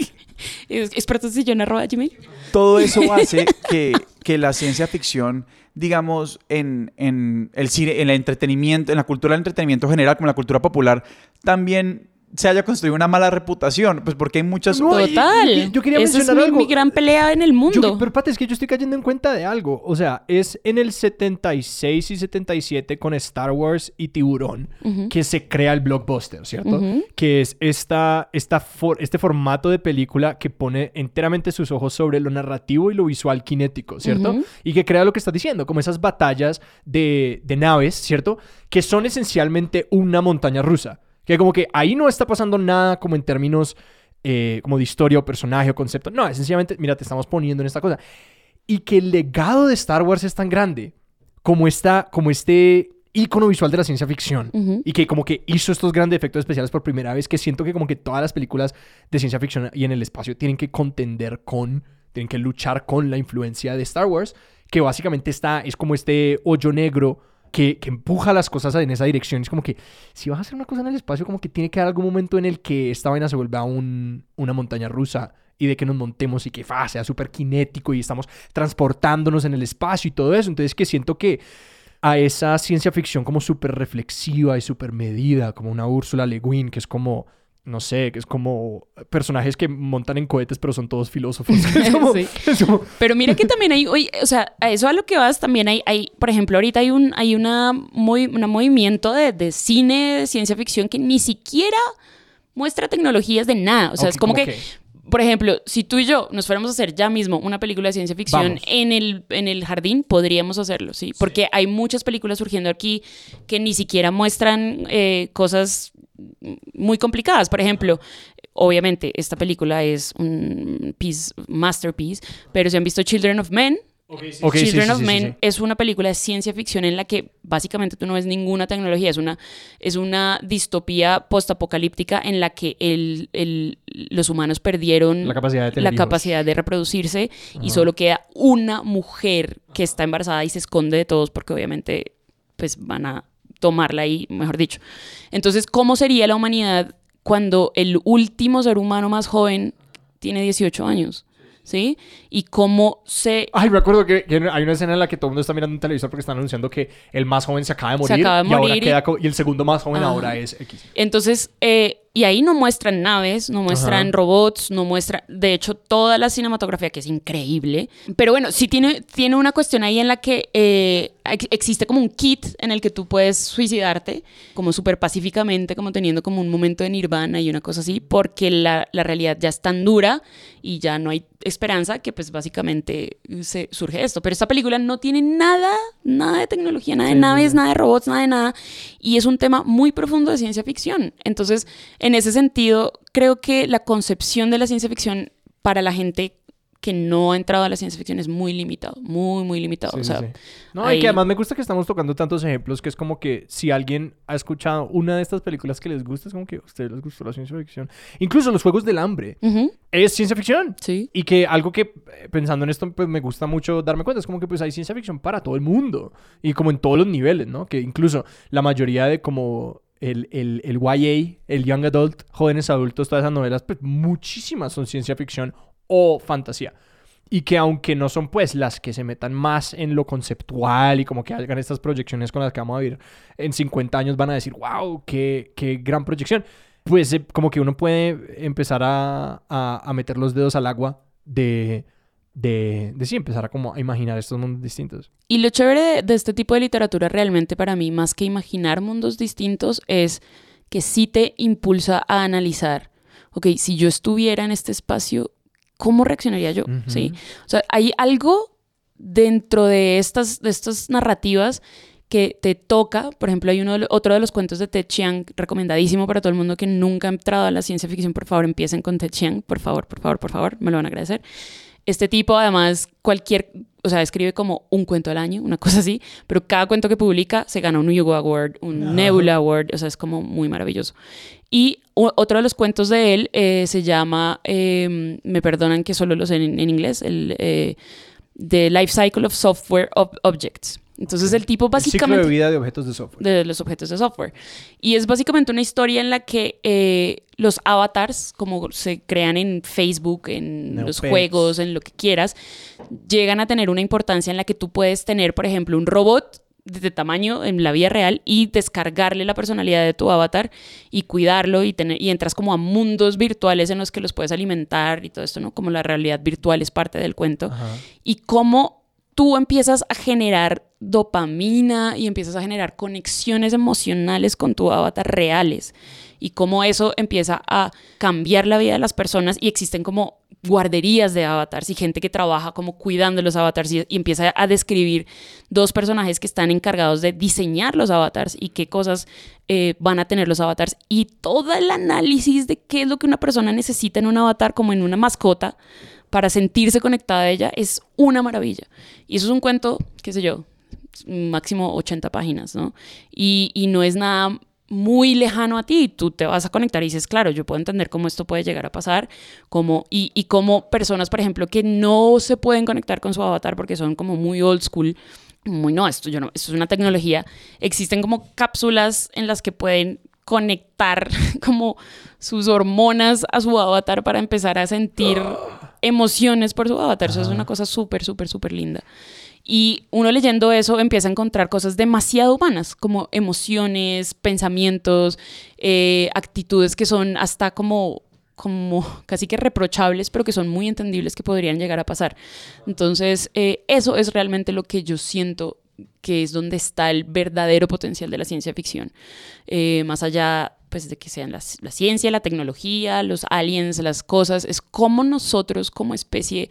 Expertos de arroba Gmail. Todo eso hace que, que la ciencia ficción digamos, en, en, el cine, en el entretenimiento, en la cultura del entretenimiento general, como la cultura popular, también se haya construido una mala reputación, pues porque hay muchas... Total. Yo, quería mencionar es mi, gran pelea en el mundo. pero Pate, es que yo estoy cayendo en cuenta de algo. O sea, es en el 76 y 77 con Star Wars y Tiburón que se crea el blockbuster, ¿cierto? Que es esta, esta este formato de película que pone enteramente sus ojos sobre lo narrativo y lo visual kinético, ¿cierto? Y que crea lo que estás diciendo, como esas batallas de, de naves, ¿cierto? Que son esencialmente una montaña rusa. Que como que ahí no está pasando nada como en términos eh, como de historia o personaje o concepto. No, esencialmente, mira, te estamos poniendo en esta cosa. Y que el legado de Star Wars es tan grande como, esta, como este icono visual de la ciencia ficción y que como que hizo estos grandes efectos especiales por primera vez que siento que como que todas las películas de ciencia ficción y en el espacio tienen que contender con, tienen que luchar con la influencia de Star Wars, que básicamente está, es como este hoyo negro que, empuja las cosas en esa dirección. Es como que si vas a hacer una cosa en el espacio, como que tiene que haber algún momento en el que esta vaina se vuelva un, una montaña rusa y de que nos montemos y que sea súper kinético y estamos transportándonos en el espacio y todo eso. Entonces que siento que a esa ciencia ficción como súper reflexiva y súper medida, como una Úrsula Le Guin, que es como no sé, que es como personajes que montan en cohetes, pero son todos filósofos. <laughs> Pero mira que también hay, o sea, a eso a lo que vas también hay, hay por ejemplo, ahorita hay un, hay una, muy, un movimiento de, de, cine, de ciencia ficción que ni siquiera muestra tecnologías de nada. O sea, es como que, por ejemplo, si tú y yo nos fuéramos a hacer ya mismo una película de ciencia ficción en el, en el jardín, podríamos hacerlo, ¿sí? Porque hay muchas películas surgiendo aquí que ni siquiera muestran eh, cosas muy complicadas. Por ejemplo, obviamente esta película es un piece, masterpiece, pero si han visto Children of Men, Children of Men es una película de ciencia ficción en la que básicamente tú no ves ninguna tecnología, es una, es una distopía postapocalíptica en la que el, los humanos perdieron la capacidad de, la capacidad de reproducirse y solo queda una mujer que está embarazada y se esconde de todos porque obviamente pues van a tomarla ahí, mejor dicho. Entonces, ¿cómo sería la humanidad cuando el último ser humano más joven tiene 18 años? ¿sí? Y cómo se... Ay, me acuerdo que, hay una escena en la que todo el mundo está mirando un televisor porque están anunciando que el más joven se acaba de morir, y, ahora queda, y el segundo más joven ahora es X. Entonces, eh, y ahí no muestran naves, no muestran robots, no muestran, de hecho, toda la cinematografía que es increíble. Pero bueno, sí tiene, tiene una cuestión ahí en la que eh, existe como un kit en el que tú puedes suicidarte, como súper pacíficamente, como teniendo como un momento de nirvana y una cosa así, porque la, la realidad ya es tan dura y ya no hay esperanza que pues básicamente se surge esto. Pero esta película no tiene nada, nada de tecnología, nada de naves, nada de robots, nada de nada. Y es un tema muy profundo de ciencia ficción. Entonces, en ese sentido, creo que la concepción de la ciencia ficción para la gente que no ha entrado a la ciencia ficción es muy limitado, muy, muy limitado. o sea, No, y que además me gusta que estamos tocando tantos ejemplos que es como que si alguien ha escuchado una de estas películas que les gusta, es como que a ustedes les gustó la ciencia ficción. Incluso los Juegos del Hambre es ciencia ficción. Sí. Y que algo que eh, pensando en esto, pues me gusta mucho darme cuenta, es como que pues hay ciencia ficción para todo el mundo y como en todos los niveles, ¿no? Que incluso la mayoría de como el, el, el YA, el Young Adult, jóvenes adultos, todas esas novelas, pues muchísimas son ciencia ficción o fantasía. Y que aunque no son pues las que se metan más en lo conceptual y como que hagan estas proyecciones con las que vamos a vivir en 50 años, van a decir, wow, qué, qué gran proyección. Pues eh, como que uno puede empezar a, a, a meter los dedos al agua de de, de sí empezar a como a imaginar estos mundos distintos. Y lo chévere de, este tipo de literatura realmente para mí, más que imaginar mundos distintos, es que sí te impulsa a analizar, ok, si yo estuviera en este espacio, ¿cómo reaccionaría yo? Sí. O sea, hay algo dentro de estas, de estas narrativas que te toca. Por ejemplo, hay uno, de otro de los cuentos de Ted Chiang, recomendadísimo para todo el mundo que nunca ha entrado a la ciencia ficción. Por favor, empiecen con Ted Chiang. Por favor, por favor, por favor. Me lo van a agradecer. Este tipo, además, cualquier, o sea, escribe como un cuento al año, una cosa así, pero cada cuento que publica se gana un Hugo Award, un Ajá. Nebula Award, o sea, es como muy maravilloso. Y otro de los cuentos de él eh, se llama, eh, me perdonan que solo lo sé en, en inglés, el eh, The Life Cycle of Software Ob- Objects. Entonces el tipo El ciclo básicamente de vida de objetos de software. de los objetos de software. Y es básicamente una historia en la que eh, los avatars, como se crean en Facebook, en los juegos, en lo que quieras, llegan a tener una importancia en la que tú puedes tener, por ejemplo, un robot de tamaño en la vida real y descargarle la personalidad de tu avatar y cuidarlo y tener y entras como a mundos virtuales en los que los puedes alimentar y todo esto, ¿no? Como la realidad virtual es parte del cuento Ajá. y cómo tú empiezas a generar dopamina y empiezas a generar conexiones emocionales con tu avatar reales y cómo eso empieza a cambiar la vida de las personas y existen como guarderías de avatars y gente que trabaja como cuidando los avatars y, empieza a describir dos personajes que están encargados de diseñar los avatars y qué cosas eh, van a tener los avatars y todo el análisis de qué es lo que una persona necesita en un avatar como en una mascota para sentirse conectada a ella es una maravilla. Y eso es un cuento, qué sé yo, máximo 80 páginas, ¿no? Y, y no es nada muy lejano a ti, tú te vas a conectar y dices, claro, yo puedo entender cómo esto puede llegar a pasar, como, y, y cómo personas, por ejemplo, que no se pueden conectar con su avatar porque son como muy old school, muy no, esto, yo no, esto es una tecnología, existen como cápsulas en las que pueden conectar <laughs> como sus hormonas a su avatar para empezar a sentir <gasps> emociones por su avatar. Eso es una cosa súper, súper, súper linda. Y uno leyendo eso empieza a encontrar cosas demasiado humanas, como emociones, pensamientos, eh, actitudes que son hasta como, como casi que reprochables, pero que son muy entendibles que podrían llegar a pasar. Entonces, eh, eso es realmente lo que yo siento que es donde está el verdadero potencial de la ciencia ficción. Eh, más allá pues de que sean la, la ciencia, la tecnología, los aliens, las cosas, es cómo nosotros como especie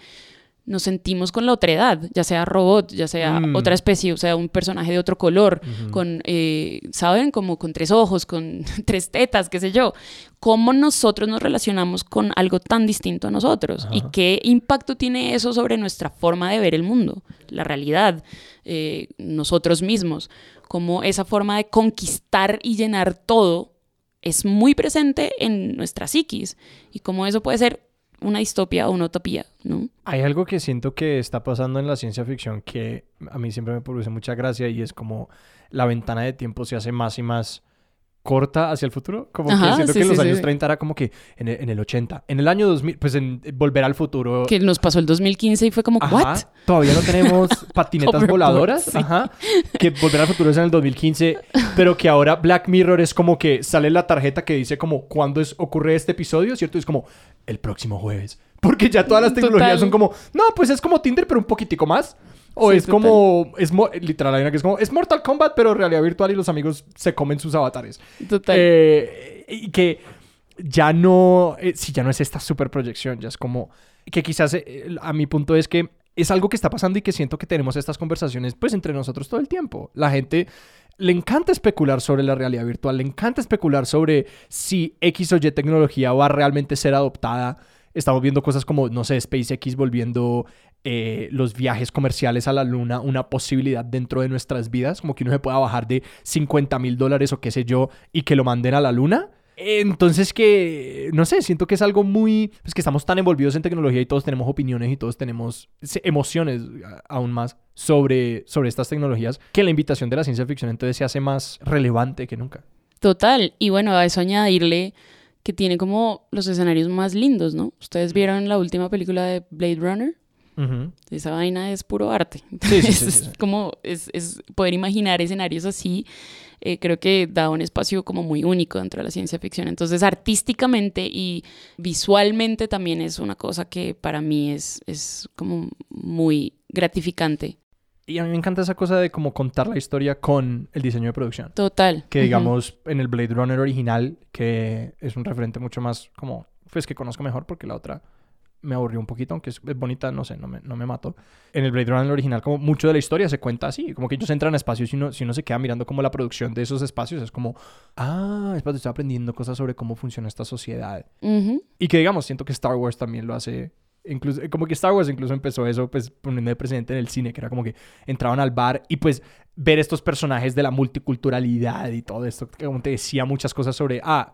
nos sentimos con la otra edad, ya sea robot, ya sea Mm. otra especie, o sea, un personaje de otro color, con, eh, ¿saben? Como con tres ojos, con <laughs> tres tetas, qué sé yo. ¿Cómo nosotros nos relacionamos con algo tan distinto a nosotros? ¿Y qué impacto tiene eso sobre nuestra forma de ver el mundo, la realidad, eh, nosotros mismos? Cómo esa forma de conquistar y llenar todo es muy presente en nuestra psiquis y cómo eso puede ser una distopia o una utopía, ¿no? Hay algo que siento que está pasando en la ciencia ficción que a mí siempre me produce mucha gracia y es como la ventana de tiempo se hace más y más corta hacia el futuro. Como Ajá, que siento sí, que en sí, los sí, años sí. 30 era como que en el, en el 80. En el año 2000, pues en Volver al Futuro. Que nos pasó el 2015 y fue como, Ajá, ¿what? Todavía no tenemos <laughs> patinetas voladoras. Ajá. Que Volver al Futuro es en el 2015. Pero que ahora Black Mirror es como que sale la tarjeta que dice como cuándo es, ocurre este episodio, ¿cierto? Y es como el próximo jueves. Porque ya todas las tecnologías Total. son como, no, pues es como Tinder, pero un poquitico más. O Sí, es como, es literal, hay una que es como, es Mortal Kombat, pero realidad virtual y los amigos se comen sus avatares. Total. Eh, y que ya no, eh, sí, ya no es esta super proyección, ya es como que quizás eh, a mi punto es que es algo que está pasando y que siento que tenemos estas conversaciones pues entre nosotros todo el tiempo. La gente le encanta especular sobre la realidad virtual, le encanta especular sobre si X o Y tecnología va a realmente ser adoptada. Estamos viendo cosas como, no sé, SpaceX volviendo eh, los viajes comerciales a la luna una posibilidad dentro de nuestras vidas, como que uno se pueda bajar de 50 mil dólares o qué sé yo y que lo manden a la luna. Entonces que, no sé, siento que es algo muy, pues que estamos tan envolvidos en tecnología y todos tenemos opiniones y todos tenemos emociones aún más sobre, sobre estas tecnologías, que la invitación de la ciencia ficción entonces se hace más relevante que nunca. Total. Y bueno, a eso añadirle que tiene como los escenarios más lindos, ¿no? Ustedes vieron la última película de Blade Runner. Esa vaina es puro arte. Sí, es, sí, sí, <laughs> sí. como es, es poder imaginar escenarios así. eh, creo que da un espacio como muy único dentro de la ciencia ficción. Entonces, artísticamente y visualmente también es una cosa que para mí es, es como muy gratificante. Y a mí me encanta esa cosa de como contar la historia con el diseño de producción. Total. Que digamos en el Blade Runner original, que es un referente mucho más como, pues que conozco mejor porque la otra me aburrió un poquito, aunque es bonita, no sé, no me, no me mató. En el Blade Runner original, como mucho de la historia se cuenta así, como que ellos <laughs> entran a espacios y uno, si uno se queda mirando como la producción de esos espacios, es como, ah, es para estoy aprendiendo cosas sobre cómo funciona esta sociedad. Ujú. Y que digamos, siento que Star Wars también lo hace. Incluso, como que Star Wars incluso empezó eso, pues poniendo de presente en el cine, que era como que entraban al bar y pues ver estos personajes de la multiculturalidad y todo esto, que como te decía muchas cosas sobre, ah,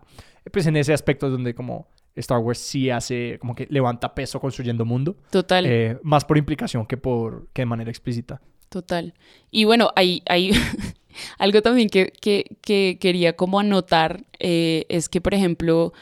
pues en ese aspecto es donde como Star Wars sí hace, como que levanta peso construyendo mundo, Total. eh, más por implicación que por que de manera explícita. Total. Y bueno, hay, hay <laughs> algo también que, que- que quería como anotar, eh, es que, por ejemplo,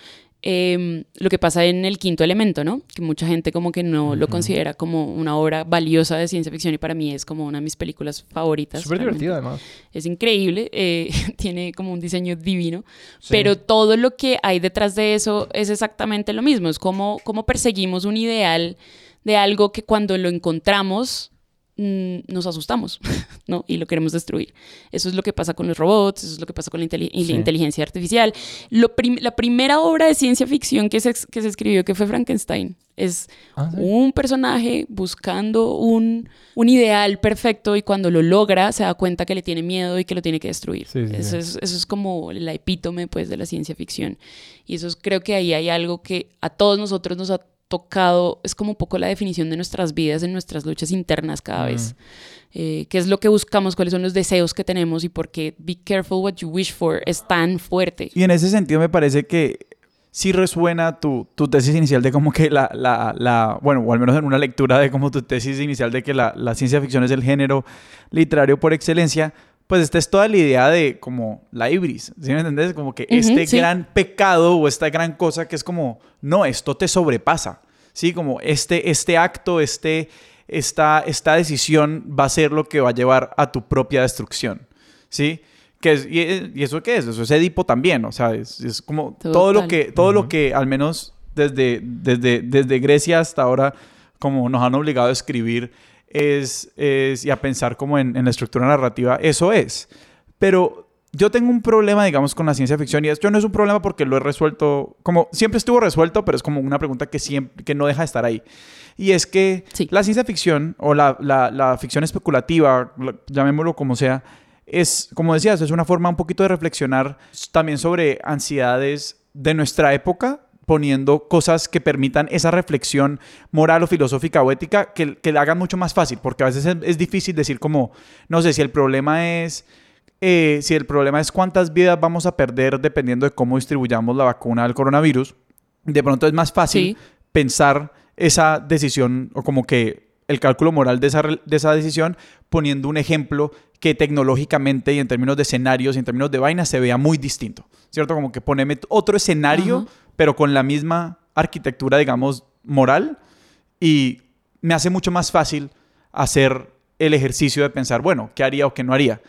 em, lo que pasa en el quinto elemento, ¿no? Que mucha gente como que no lo considera como una obra valiosa de ciencia ficción y para mí es como una de mis películas favoritas. Súper divertido además. Es increíble, eh, <laughs> tiene como un diseño divino, Sí. pero todo lo que hay detrás de eso es exactamente lo mismo, es como, como perseguimos un ideal de algo que cuando lo encontramos mm, nos asustamos, <laughs> ¿no? Y lo queremos destruir. Eso es lo que pasa con los robots, eso es lo que pasa con la, inteligencia artificial. Lo prim- la primera obra de ciencia ficción que se, que se escribió, que fue Frankenstein, es Ah, sí. un personaje buscando un, un ideal perfecto y cuando lo logra se da cuenta que le tiene miedo y que lo tiene que destruir. Sí, sí, eso. Es, eso es como la epítome pues, de la ciencia ficción. Y eso es- creo que ahí hay algo que a todos nosotros nos ha tocado, es como un poco la definición de nuestras vidas, en nuestras luchas internas cada Mm. vez. Eh, ¿Qué es lo que buscamos? ¿Cuáles son los deseos que tenemos? Y por qué Be Careful What You Wish For es tan fuerte. Y en ese sentido me parece que sí resuena tu, tu tesis inicial de como que la, la, la- bueno, o al menos en una lectura de como tu tesis inicial de que la, la ciencia ficción es el género literario por excelencia, pues esta es toda la idea de como la ibris, ¿sí me entendés? Como que este sí. gran pecado o esta gran cosa que es como, no, esto te sobrepasa, ¿sí? Como este, este acto, este, esta, esta decisión va a ser lo que va a llevar a tu propia destrucción, ¿sí? Que es, y, y eso qué es? Eso es Edipo también, o sea, es, es como todo lo que, todo lo que al menos desde, desde, desde Grecia hasta ahora, como nos han obligado a escribir es, es- y a pensar como en, en la estructura narrativa, eso es. Pero yo tengo un problema, digamos, con la ciencia ficción y esto no es un problema porque lo he resuelto, como siempre estuvo resuelto, pero es como una pregunta que, siempre, que no deja de estar ahí. Y es que Sí. la ciencia ficción o la, la- la ficción especulativa, la- llamémoslo como sea, es, como decías, es una forma un poquito de reflexionar también sobre ansiedades de nuestra época, poniendo cosas que permitan esa reflexión moral o filosófica o ética que, que la hagan mucho más fácil, porque a veces es, es difícil decir como, no sé, si el problema es... eh, si el problema es cuántas vidas vamos a perder dependiendo de cómo distribuyamos la vacuna del coronavirus, de pronto es más fácil Sí. pensar esa decisión o como que el cálculo moral de esa, de esa decisión poniendo un ejemplo que tecnológicamente y en términos de escenarios y en términos de vainas se vea muy distinto, ¿cierto? Como que poneme otro escenario, Ajá. pero con la misma arquitectura, digamos, moral y me hace mucho más fácil hacer el ejercicio de pensar, bueno, ¿qué haría o qué no haría?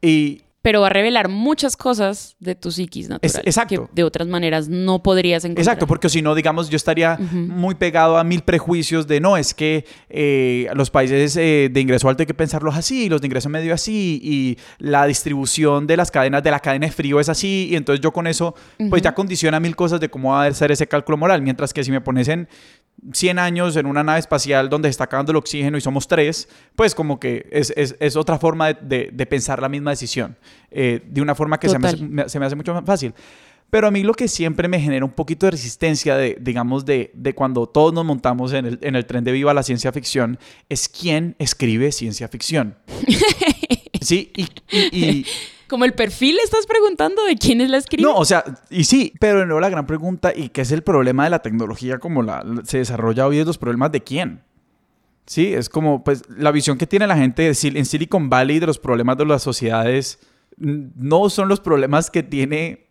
Y Pero va a revelar muchas cosas de tu psiquis natural. exacto. Que de otras maneras no podrías encontrar. Exacto, porque si no, digamos, yo estaría muy pegado a mil prejuicios de no, es que eh, los países eh, de ingreso alto hay que pensarlos así, los de ingreso medio así, y la distribución de las cadenas de la cadena de frío es así, y entonces yo con eso, pues ya condiciona mil cosas de cómo va a ser ese cálculo moral, mientras que si me pones en 100 años en una nave espacial donde se está acabando el oxígeno y somos tres, pues como que es, es- es otra forma de, de- de pensar la misma decisión, eh, de una forma que se me, hace, me- se me hace mucho más fácil. Pero a mí lo que siempre me genera un poquito de resistencia, de, digamos, de, de cuando todos nos montamos en el, en el tren de viva la ciencia ficción, es quién escribe ciencia ficción. <laughs> Sí, y- y- y, Como el perfil estás preguntando de quién es la escribe. no, o sea, y sí, pero luego la gran pregunta, ¿y qué es el problema de la tecnología como la, se desarrolla hoy? Es los problemas de quién. Sí, es como, pues, la visión que tiene la gente de Sil- en Silicon Valley de los problemas de las sociedades mm, no son los problemas que tiene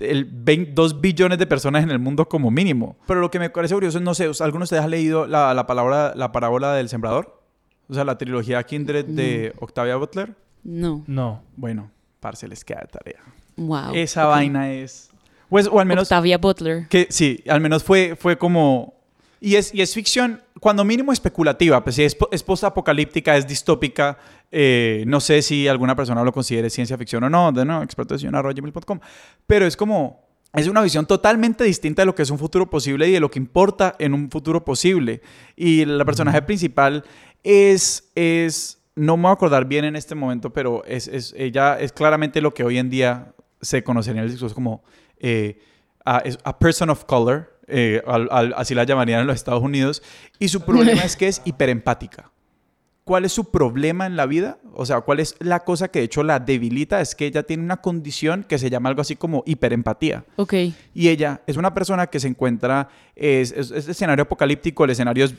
el 20 2 billones de personas en el mundo como mínimo. Pero lo que me parece curioso es, no sé, ¿alguno de ustedes ha leído la, la palabra, la parábola del sembrador? O sea, la trilogía Kindred de Octavia Butler. No. No. Bueno, parce, les queda de tarea. Wow. Esa vaina es... Pues, o al menos... Octavia Butler. Que sí, al menos fue, fue como... Y es, y es ficción, cuando mínimo especulativa, pues sí, es, es post-apocalíptica, es distópica. eh, no sé si alguna persona lo considere ciencia ficción o no, de no, experto de gmail.com. Pero es como, es una visión totalmente distinta de lo que es un futuro posible y de lo que importa en un futuro posible. Y la personaje principal es, es, no me voy a acordar bien en este momento, pero es, es ella es claramente lo que hoy en día se conocería en el discurso como eh, a, a, person of color, eh, así la llamarían en los Estados Unidos, y su problema es que es hiperempática. ¿Cuál es su problema en la vida? O sea, ¿cuál es la cosa que de hecho la debilita? Es que ella tiene una condición que se llama algo así como hiperempatía. Ok. Y ella es una persona que se encuentra, es, es, escenario apocalíptico, el escenario es,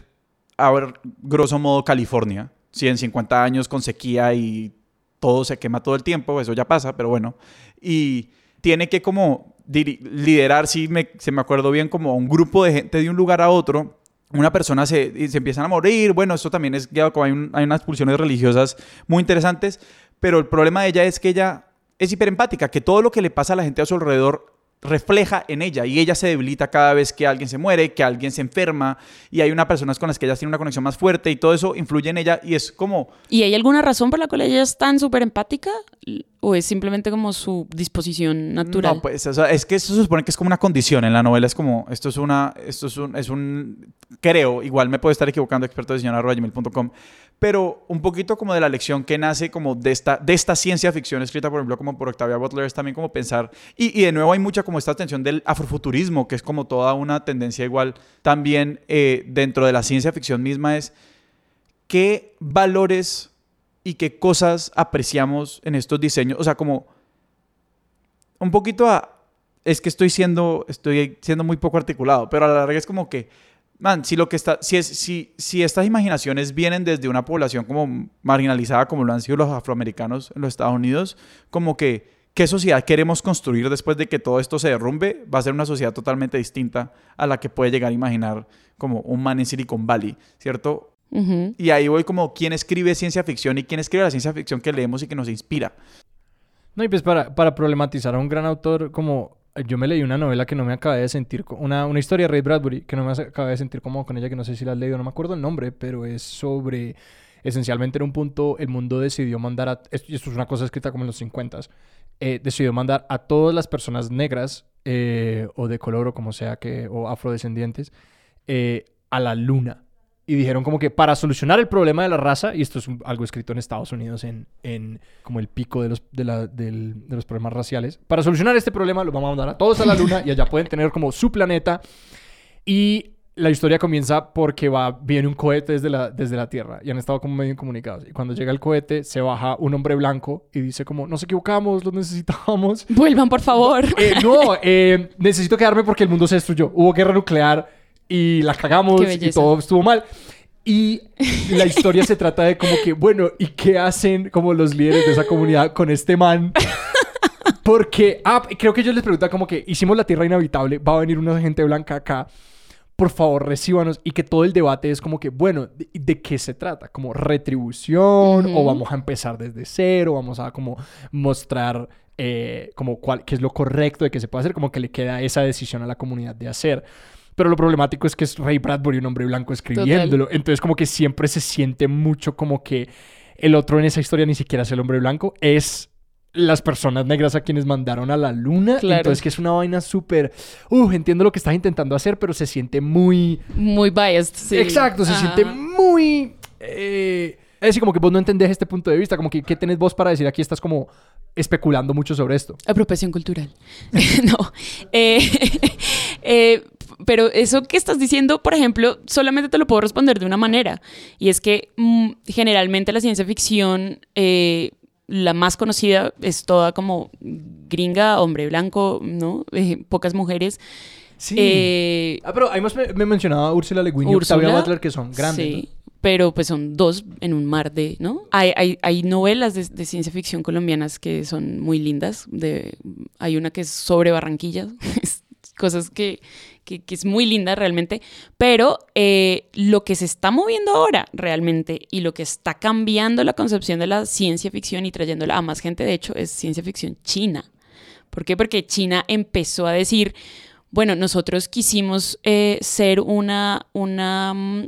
a ver, grosso modo, California. 150 años con sequía y todo se quema todo el tiempo, eso ya pasa, pero bueno. Y tiene que como liderar, si me, se me acuerdo bien, como un grupo de gente de un lugar a otro una persona se, se empiezan a morir, bueno, esto también es guiado como hay, hay unas pulsiones religiosas muy interesantes, pero el problema de ella es que ella es hiperempática, que todo lo que le pasa a la gente a su alrededor refleja en ella y ella se debilita cada vez que alguien se muere, que alguien se enferma y hay una personas con las que ella tiene una conexión más fuerte y todo eso influye en ella y es como... ¿Y hay alguna razón por la cual ella es tan súper empática? ¿O es simplemente como su disposición natural? No, pues es que eso se supone que es como una condición. En la novela es como, esto es una, esto es un, es un creo, igual me puedo estar equivocando, experto de señora.gmail.com, pero un poquito como de la lección que nace como de esta, de esta ciencia ficción escrita, por ejemplo, como por Octavia Butler, es también como pensar, y, y de nuevo hay mucha como esta atención del afrofuturismo, que es como toda una tendencia igual también eh, dentro de la ciencia ficción misma, es qué valores y qué cosas apreciamos en estos diseños. O sea, como un poquito a... Es que estoy siendo, estoy siendo muy poco articulado, pero a la larga es como que, man, si lo que está, si, es, si, si estas imaginaciones vienen desde una población como marginalizada como lo han sido los afroamericanos en los Estados Unidos, como que qué sociedad queremos construir después de que todo esto se derrumbe, va a ser una sociedad totalmente distinta a la que puede llegar a imaginar como un man en Silicon Valley, ¿cierto? Y ahí voy como quién escribe ciencia ficción y quién escribe la ciencia ficción que leemos y que nos inspira. No, y pues para, para problematizar a un gran autor como... Yo me leí una novela que no me acabé de sentir... Una, una historia de Ray Bradbury que no me acabé de sentir como con ella, que no sé si la has leído, no me acuerdo el nombre, pero es sobre... Esencialmente en un punto el mundo decidió mandar a... Esto, es una cosa escrita como en los 50 eh, decidió mandar a todas las personas negras eh, o de color o como sea que... o afrodescendientes eh, a la luna y dijeron como que para solucionar el problema de la raza, y esto es algo escrito en Estados Unidos en, en como el pico de los, de, la, de los problemas raciales, para solucionar este problema lo vamos a mandar a todos a la luna y allá pueden tener como su planeta. Y la historia comienza porque va, viene un cohete desde la, desde la Tierra y han estado como medio incomunicados. Y cuando llega el cohete, se baja un hombre blanco y dice como, nos equivocamos, los necesitamos. Vuelvan, por favor. Eh, no, eh, necesito quedarme porque el mundo se destruyó. Hubo guerra nuclear y la cagamos y todo estuvo mal. Y la historia se trata de como que, bueno, ¿y qué hacen como los líderes de esa comunidad con este man? Porque, ah, creo que ellos les preguntan como que hicimos la tierra inhabitable, va a venir una gente blanca acá, por favor recíbanos. Y que todo el debate es como que, bueno, ¿de, qué se trata? ¿Como retribución? ¿O vamos a empezar desde cero? ¿Vamos a como mostrar eh, como cuál, qué es lo correcto de que se puede hacer? Como que le queda esa decisión a la comunidad de hacer. Pero lo problemático es que es Ray Bradbury, un hombre blanco, escribiéndolo. Entonces, como que siempre se siente mucho como que el otro en esa historia ni siquiera es el hombre blanco, es las personas negras a quienes mandaron a la luna. Entonces, que es una vaina súper. Uh, entiendo lo que estás intentando hacer, pero se siente muy. Muy biased, sí. Exacto, se siente muy. Eh, es decir, como que vos no entendés este punto de vista, como que ¿qué tenés vos para decir aquí? Estás como especulando mucho sobre esto. Apropiación cultural. <laughs> no. Eh, <laughs> eh, pero eso que estás diciendo, por ejemplo, solamente te lo puedo responder de una manera. Y es que mm, generalmente la ciencia ficción, eh, la más conocida, es toda como gringa, hombre blanco, ¿no? Eh, pocas mujeres. Sí. Eh, ah, pero además me, me mencionaba Ursula Le Guin y Octavia Butler, que son grandes. Sí. Pero pues son dos en un mar de, ¿no? Hay, hay, hay novelas de, de, ciencia ficción colombianas que son muy lindas. De, hay una que es sobre Barranquilla, <laughs> cosas que, que, es muy linda realmente, pero eh, lo que se está moviendo ahora realmente y lo que está cambiando la concepción de la ciencia ficción y trayéndola a más gente, de hecho, es ciencia ficción china. ¿Por qué? Porque China empezó a decir, bueno, nosotros quisimos eh, ser una, una mm,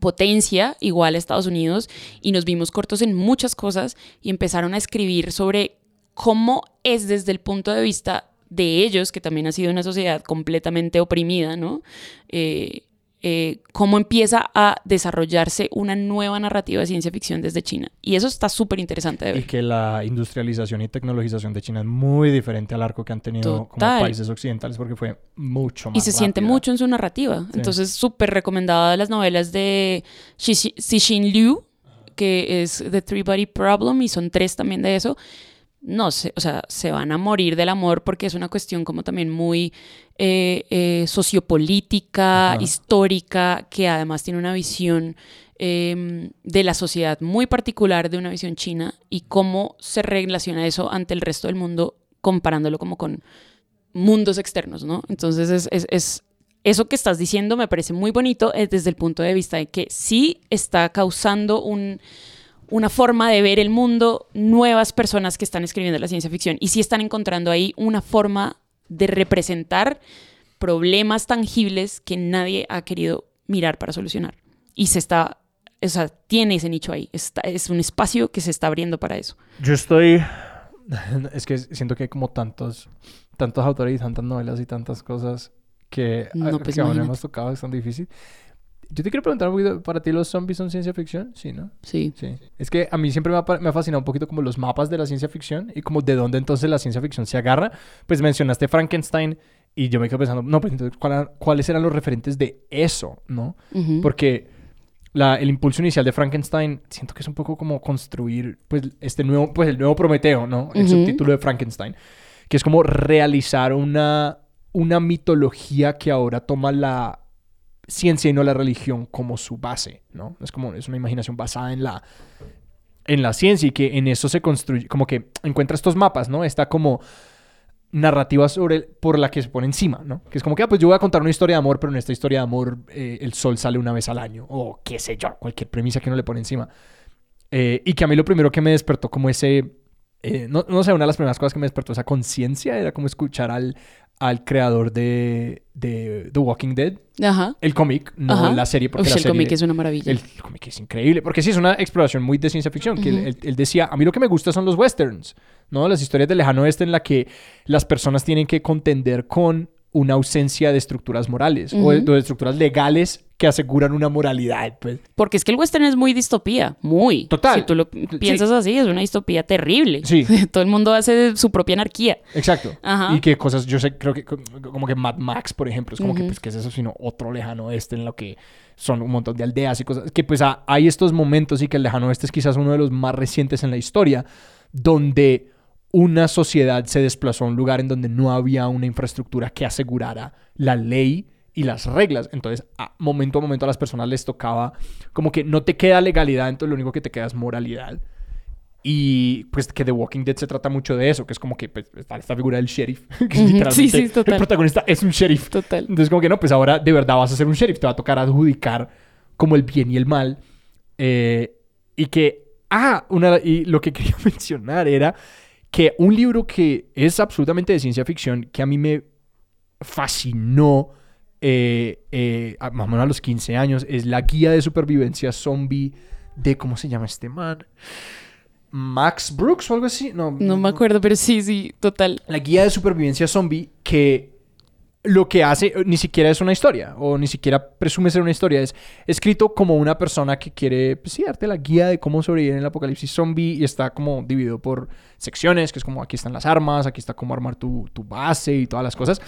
potencia igual a Estados Unidos y nos vimos cortos en muchas cosas y empezaron a escribir sobre cómo es desde el punto de vista de ellos, que también ha sido una sociedad completamente oprimida, ¿no? Eh, eh, cómo empieza a desarrollarse una nueva narrativa de ciencia ficción desde China. Y eso está súper interesante de ver. Y que la industrialización y tecnologización de China es muy diferente al arco que han tenido como países occidentales porque fue mucho más Y se siente mucho en su narrativa. Entonces, súper recomendada las novelas de Cixin Liu, que es The Three Body Problem, y son tres también de eso no sé, o sea, se van a morir del amor porque es una cuestión como también muy eh, eh, sociopolítica, histórica, que además tiene una visión em, de la sociedad muy particular, de una visión china, y cómo se relaciona eso ante el resto del mundo, comparándolo como con mundos externos, ¿no? Entonces es, es eso que estás diciendo me parece muy bonito eh, desde el punto de vista de que sí está causando un una forma de ver el mundo, nuevas personas que están escribiendo la ciencia ficción y sí están encontrando ahí una forma de representar problemas tangibles que nadie ha querido mirar para solucionar. Y se está, o sea, tiene ese nicho ahí, está, es un espacio que se está abriendo para eso. Yo estoy, <laughs> es que siento que hay como tantos, tantos autores y tantas novelas y tantas cosas que, no, pues que aún hemos tocado, es tan difícil. Yo te quiero preguntar un poquito, ¿para ti los zombies son ciencia ficción? Sí, ¿no? Sí. sí. Es que a mí siempre me ha, me ha, fascinado un poquito como los mapas de la ciencia ficción y como de dónde entonces la ciencia ficción se agarra. Pues mencionaste Frankenstein y yo me quedo pensando, no, pues entonces, ¿cuáles eran los referentes de eso, no? Porque la, el impulso inicial de Frankenstein siento que es un poco como construir, pues, este nuevo, pues, el nuevo Prometeo, ¿no? El subtítulo de Frankenstein. Que es como realizar una, una mitología que ahora toma la ciencia y no la religión como su base, ¿no? Es como, es una imaginación basada en la, en la ciencia y que en eso se construye, como que encuentra estos mapas, ¿no? Está como narrativa sobre por la que se pone encima, ¿no? Que es como que, ah, pues yo voy a contar una historia de amor, pero en esta historia de amor eh, el sol sale una vez al año, o qué sé yo, cualquier premisa que no le pone encima. Eh, y que a mí lo primero que me despertó como ese, eh, no, no sé, una de las primeras cosas que me despertó esa conciencia era como escuchar al, al creador de, The Walking Dead. Ajá. El cómic, no la serie. Porque el cómic es una maravilla. El cómic es increíble. Porque sí, es una exploración muy de ciencia ficción. Que él, decía, a mí lo que me gusta son los westerns, ¿no? Las historias del lejano oeste en la que las personas tienen que contender con una ausencia de estructuras morales o, de, estructuras legales que aseguran una moralidad, pues. Porque es que el western es muy distopía, muy. Total. Si tú lo piensas así, es una distopía terrible. Sí. <laughs> Todo el mundo hace su propia anarquía. Exacto. Y que cosas, yo sé, creo que como que Mad Max, por ejemplo, es como que, pues, ¿qué es eso? Sino otro lejano oeste en lo que son un montón de aldeas y cosas. Que, pues, hay estos momentos y que el lejano oeste es quizás uno de los más recientes en la historia, donde una sociedad se desplazó a un lugar en donde no había una infraestructura que asegurara la ley y las reglas. Entonces, a momento a momento a las personas les tocaba como que no te queda legalidad, entonces lo único que te queda es moralidad. Y pues que The Walking Dead se trata mucho de eso, que es como que pues, está esta figura del sheriff, <laughs> que literalmente sí, sí, total. el protagonista es un sheriff. Total. Entonces como que no, pues ahora de verdad vas a ser un sheriff, te va a tocar adjudicar como el bien y el mal. Eh, y que, ah, una, y lo que <laughs> quería mencionar era que un libro que es absolutamente de ciencia ficción, que a mí me fascinó, eh, eh, más o menos a los 15 años, es la guía de supervivencia zombie de, ¿cómo se llama este man? Max Brooks o algo así. No, no me acuerdo, pero sí, sí, total. La guía de supervivencia zombie que lo que hace eh, ni siquiera es una historia o ni siquiera presume ser una historia. Es escrito como una persona que quiere, pues sí, darte la guía de cómo sobrevivir en el apocalipsis zombie y está como dividido por secciones, que es como aquí están las armas, aquí está cómo armar tu, tu base y todas las cosas.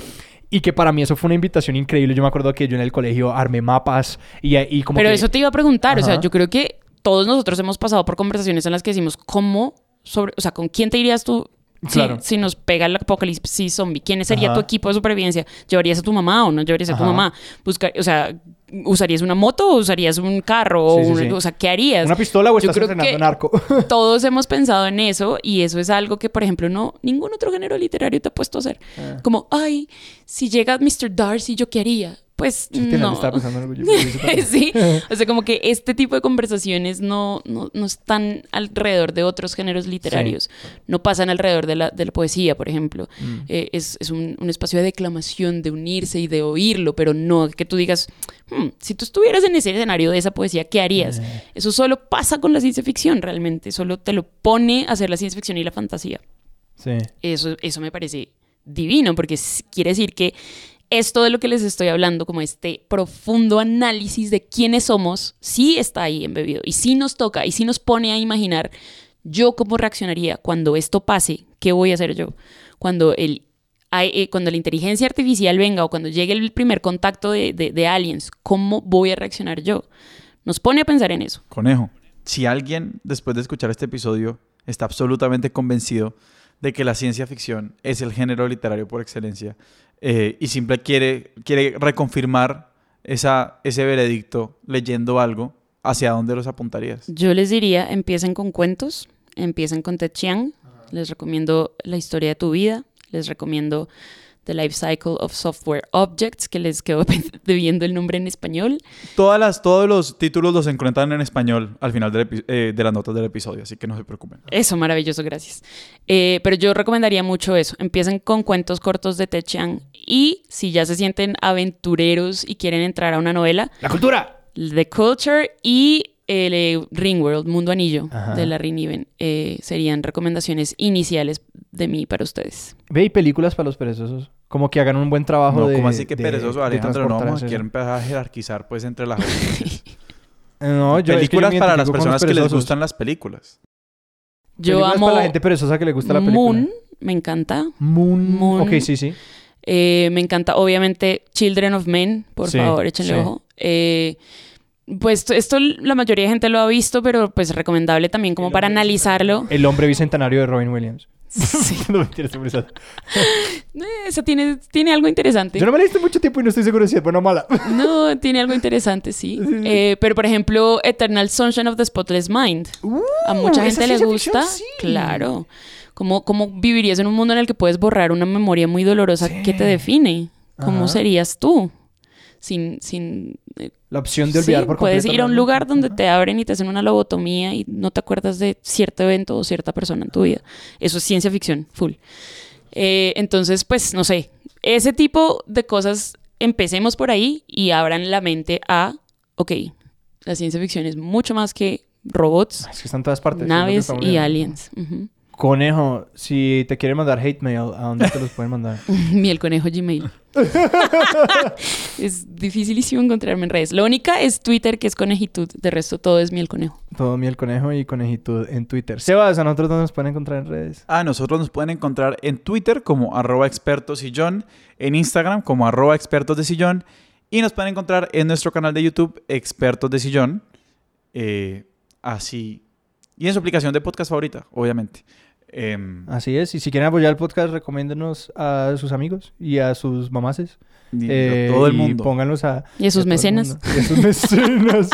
Y que para mí eso fue una invitación increíble. Yo me acuerdo que yo en el colegio armé mapas y, y como... Pero eso te iba a preguntar, o sea, yo creo que todos nosotros hemos pasado por conversaciones en las que decimos, ¿cómo sobre, o sea, ¿con quién te irías tú si nos pega el apocalipsis zombie, ¿quién sería tu equipo de supervivencia? ¿Llevarías a tu mamá o no llevarías a tu mamá? Buscar, o sea, ¿usarías una moto o usarías un carro? o, sea, ¿qué harías? ¿Una pistola o estás Yo entrenando narco? <laughs> todos hemos pensado en eso y eso es algo que, por ejemplo, no ningún otro género literario te ha puesto a hacer. Ah. Como, ay, si llega Mr. Darcy, ¿yo qué haría? Pues no. sí, o sea, como que este tipo de conversaciones no, no, no están alrededor de otros géneros literarios, no pasan alrededor de la, de la poesía, por ejemplo. Mm. Eh, es, es un, un, espacio de declamación, de unirse y de oírlo, pero no que tú digas, hmm, si tú estuvieras en ese escenario de esa poesía, ¿qué harías? Eh. Eso solo pasa con la ciencia ficción, realmente, solo te lo pone a hacer la ciencia ficción y la fantasía. Sí. Eso, eso me parece divino, porque quiere decir que esto de lo que les estoy hablando, como este profundo análisis de quiénes somos, sí está ahí embebido y sí nos toca y sí nos pone a imaginar yo cómo reaccionaría cuando esto pase, qué voy a hacer yo, cuando el eh, cuando la inteligencia artificial venga o cuando llegue el primer contacto de- de aliens, ¿cómo voy a reaccionar yo? Nos pone a pensar en eso. Conejo, si alguien después de escuchar este episodio está absolutamente convencido de que la ciencia ficción es el género literario por excelencia eh, y simple quiere, quiere reconfirmar esa, ese veredicto leyendo algo, ¿hacia dónde los apuntarías? Yo les diría, empiecen con cuentos, empiecen con Ted Chiang, les recomiendo La historia de tu vida, les recomiendo The Life Cycle of Software Objects, que les quedó <laughs> debiendo el nombre en español. Todas las, todos los títulos los encuentran en español al final del eh, de las notas del episodio, así que no se preocupen. Eso, maravilloso, gracias. Eh, pero yo recomendaría mucho eso. Empiecen con cuentos cortos de Ted Chiang y si ya se sienten aventureros y quieren entrar a una novela, ¡La cultura! The Culture y el eh, Ringworld, Mundo Anillo, Ajá. de Larry Niven, eh, serían recomendaciones iniciales de mí para ustedes. Ve y películas para los perezosos. Como que hagan un buen trabajo No, de. como así que de- perezoso, de Alejandro, no vamos a empezar a jerarquizar pues entre las. <laughs> No, yo, es que yo películas para las personas que les gustan las películas. Yo Películas amo para la gente perezosa que le gusta la película. Moon, me encanta. Moon. Moon. Ok, sí, sí. Eh, me encanta, obviamente, Children of Men, por Sí, favor, échenle sí. ojo. Eh, pues esto- esto la mayoría de gente lo ha visto, pero pues recomendable también como para analizarlo. El hombre bicentenario de Robin Williams. Sí. <laughs> no estoy muy sad. Eh, Eso tiene, tiene algo interesante. Yo no me la he visto mucho tiempo y no estoy seguro si es buena o mala. No, <laughs> tiene algo interesante, sí. Eh, pero, por ejemplo, Eternal Sunshine of the Spotless Mind. a mucha Uh, esa gente le gusta. ficción. Claro. ¿Cómo, ¿Cómo vivirías en un mundo en el que puedes borrar una memoria muy dolorosa que te define? ¿Cómo Ajá. serías tú? Sin, sin eh, La opción de olvidar Sí, por puedes completo ir a un lugar donde te abren y te hacen una lobotomía y no te acuerdas de cierto evento o cierta persona en tu vida. Eso es ciencia ficción, full. Eh, entonces, pues, no sé, ese tipo de cosas, empecemos por ahí y abran la mente a, ok, la ciencia ficción es mucho más que robots, Es que están en todas partes. es lo que naves y aliens. Conejo, si te quieren mandar hate mail, ¿a dónde te los pueden mandar? <laughs> Miel Conejo Gmail. <laughs> es dificilísimo encontrarme en redes. La única es Twitter, que es conejitud. De resto, todo es Miel Conejo. Todo miel conejo y conejitud en Twitter. Sebas, ¿a nosotros dónde nos pueden encontrar en redes? Ah, nosotros nos pueden encontrar en Twitter como arroba expertos sillón, en Instagram como arroba expertos de sillón y nos pueden encontrar en nuestro canal de YouTube expertos de sillón. Eh, así. Y en su aplicación de podcast favorita, obviamente. Em, Así es. Y si quieren apoyar el podcast, recomiéndenos a sus amigos y a sus mamaces. y Eh, todo el y mundo. pónganlos a... Y a sus a mecenas. Y a sus mecenas.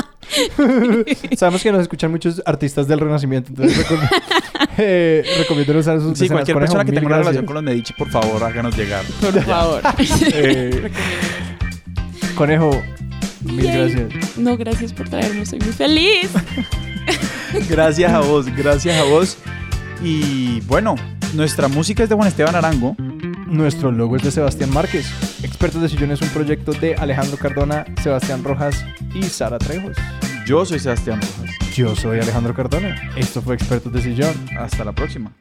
<laughs> Sabemos que nos escuchan muchos artistas del Renacimiento, entonces recom <laughs> eh, recomiéndenos a sus Sí, mecenas. cualquier Conejo, persona que tenga una relación con los Medici, por favor, háganos llegar. Por favor. <laughs> Eh, Conejo, mil Yay. gracias. No, gracias por traerme. Soy muy feliz. Gracias a vos, gracias a vos. Y bueno, nuestra música es de Juan Esteban Arango. Nuestro logo es de Sebastián Márquez. Expertos de Sillón es un proyecto de Alejandro Cardona, Sebastián Rojas y Sara Trejos. Yo soy Sebastián Rojas. Yo soy Alejandro Cardona. Esto fue Expertos de Sillón. Hasta la próxima.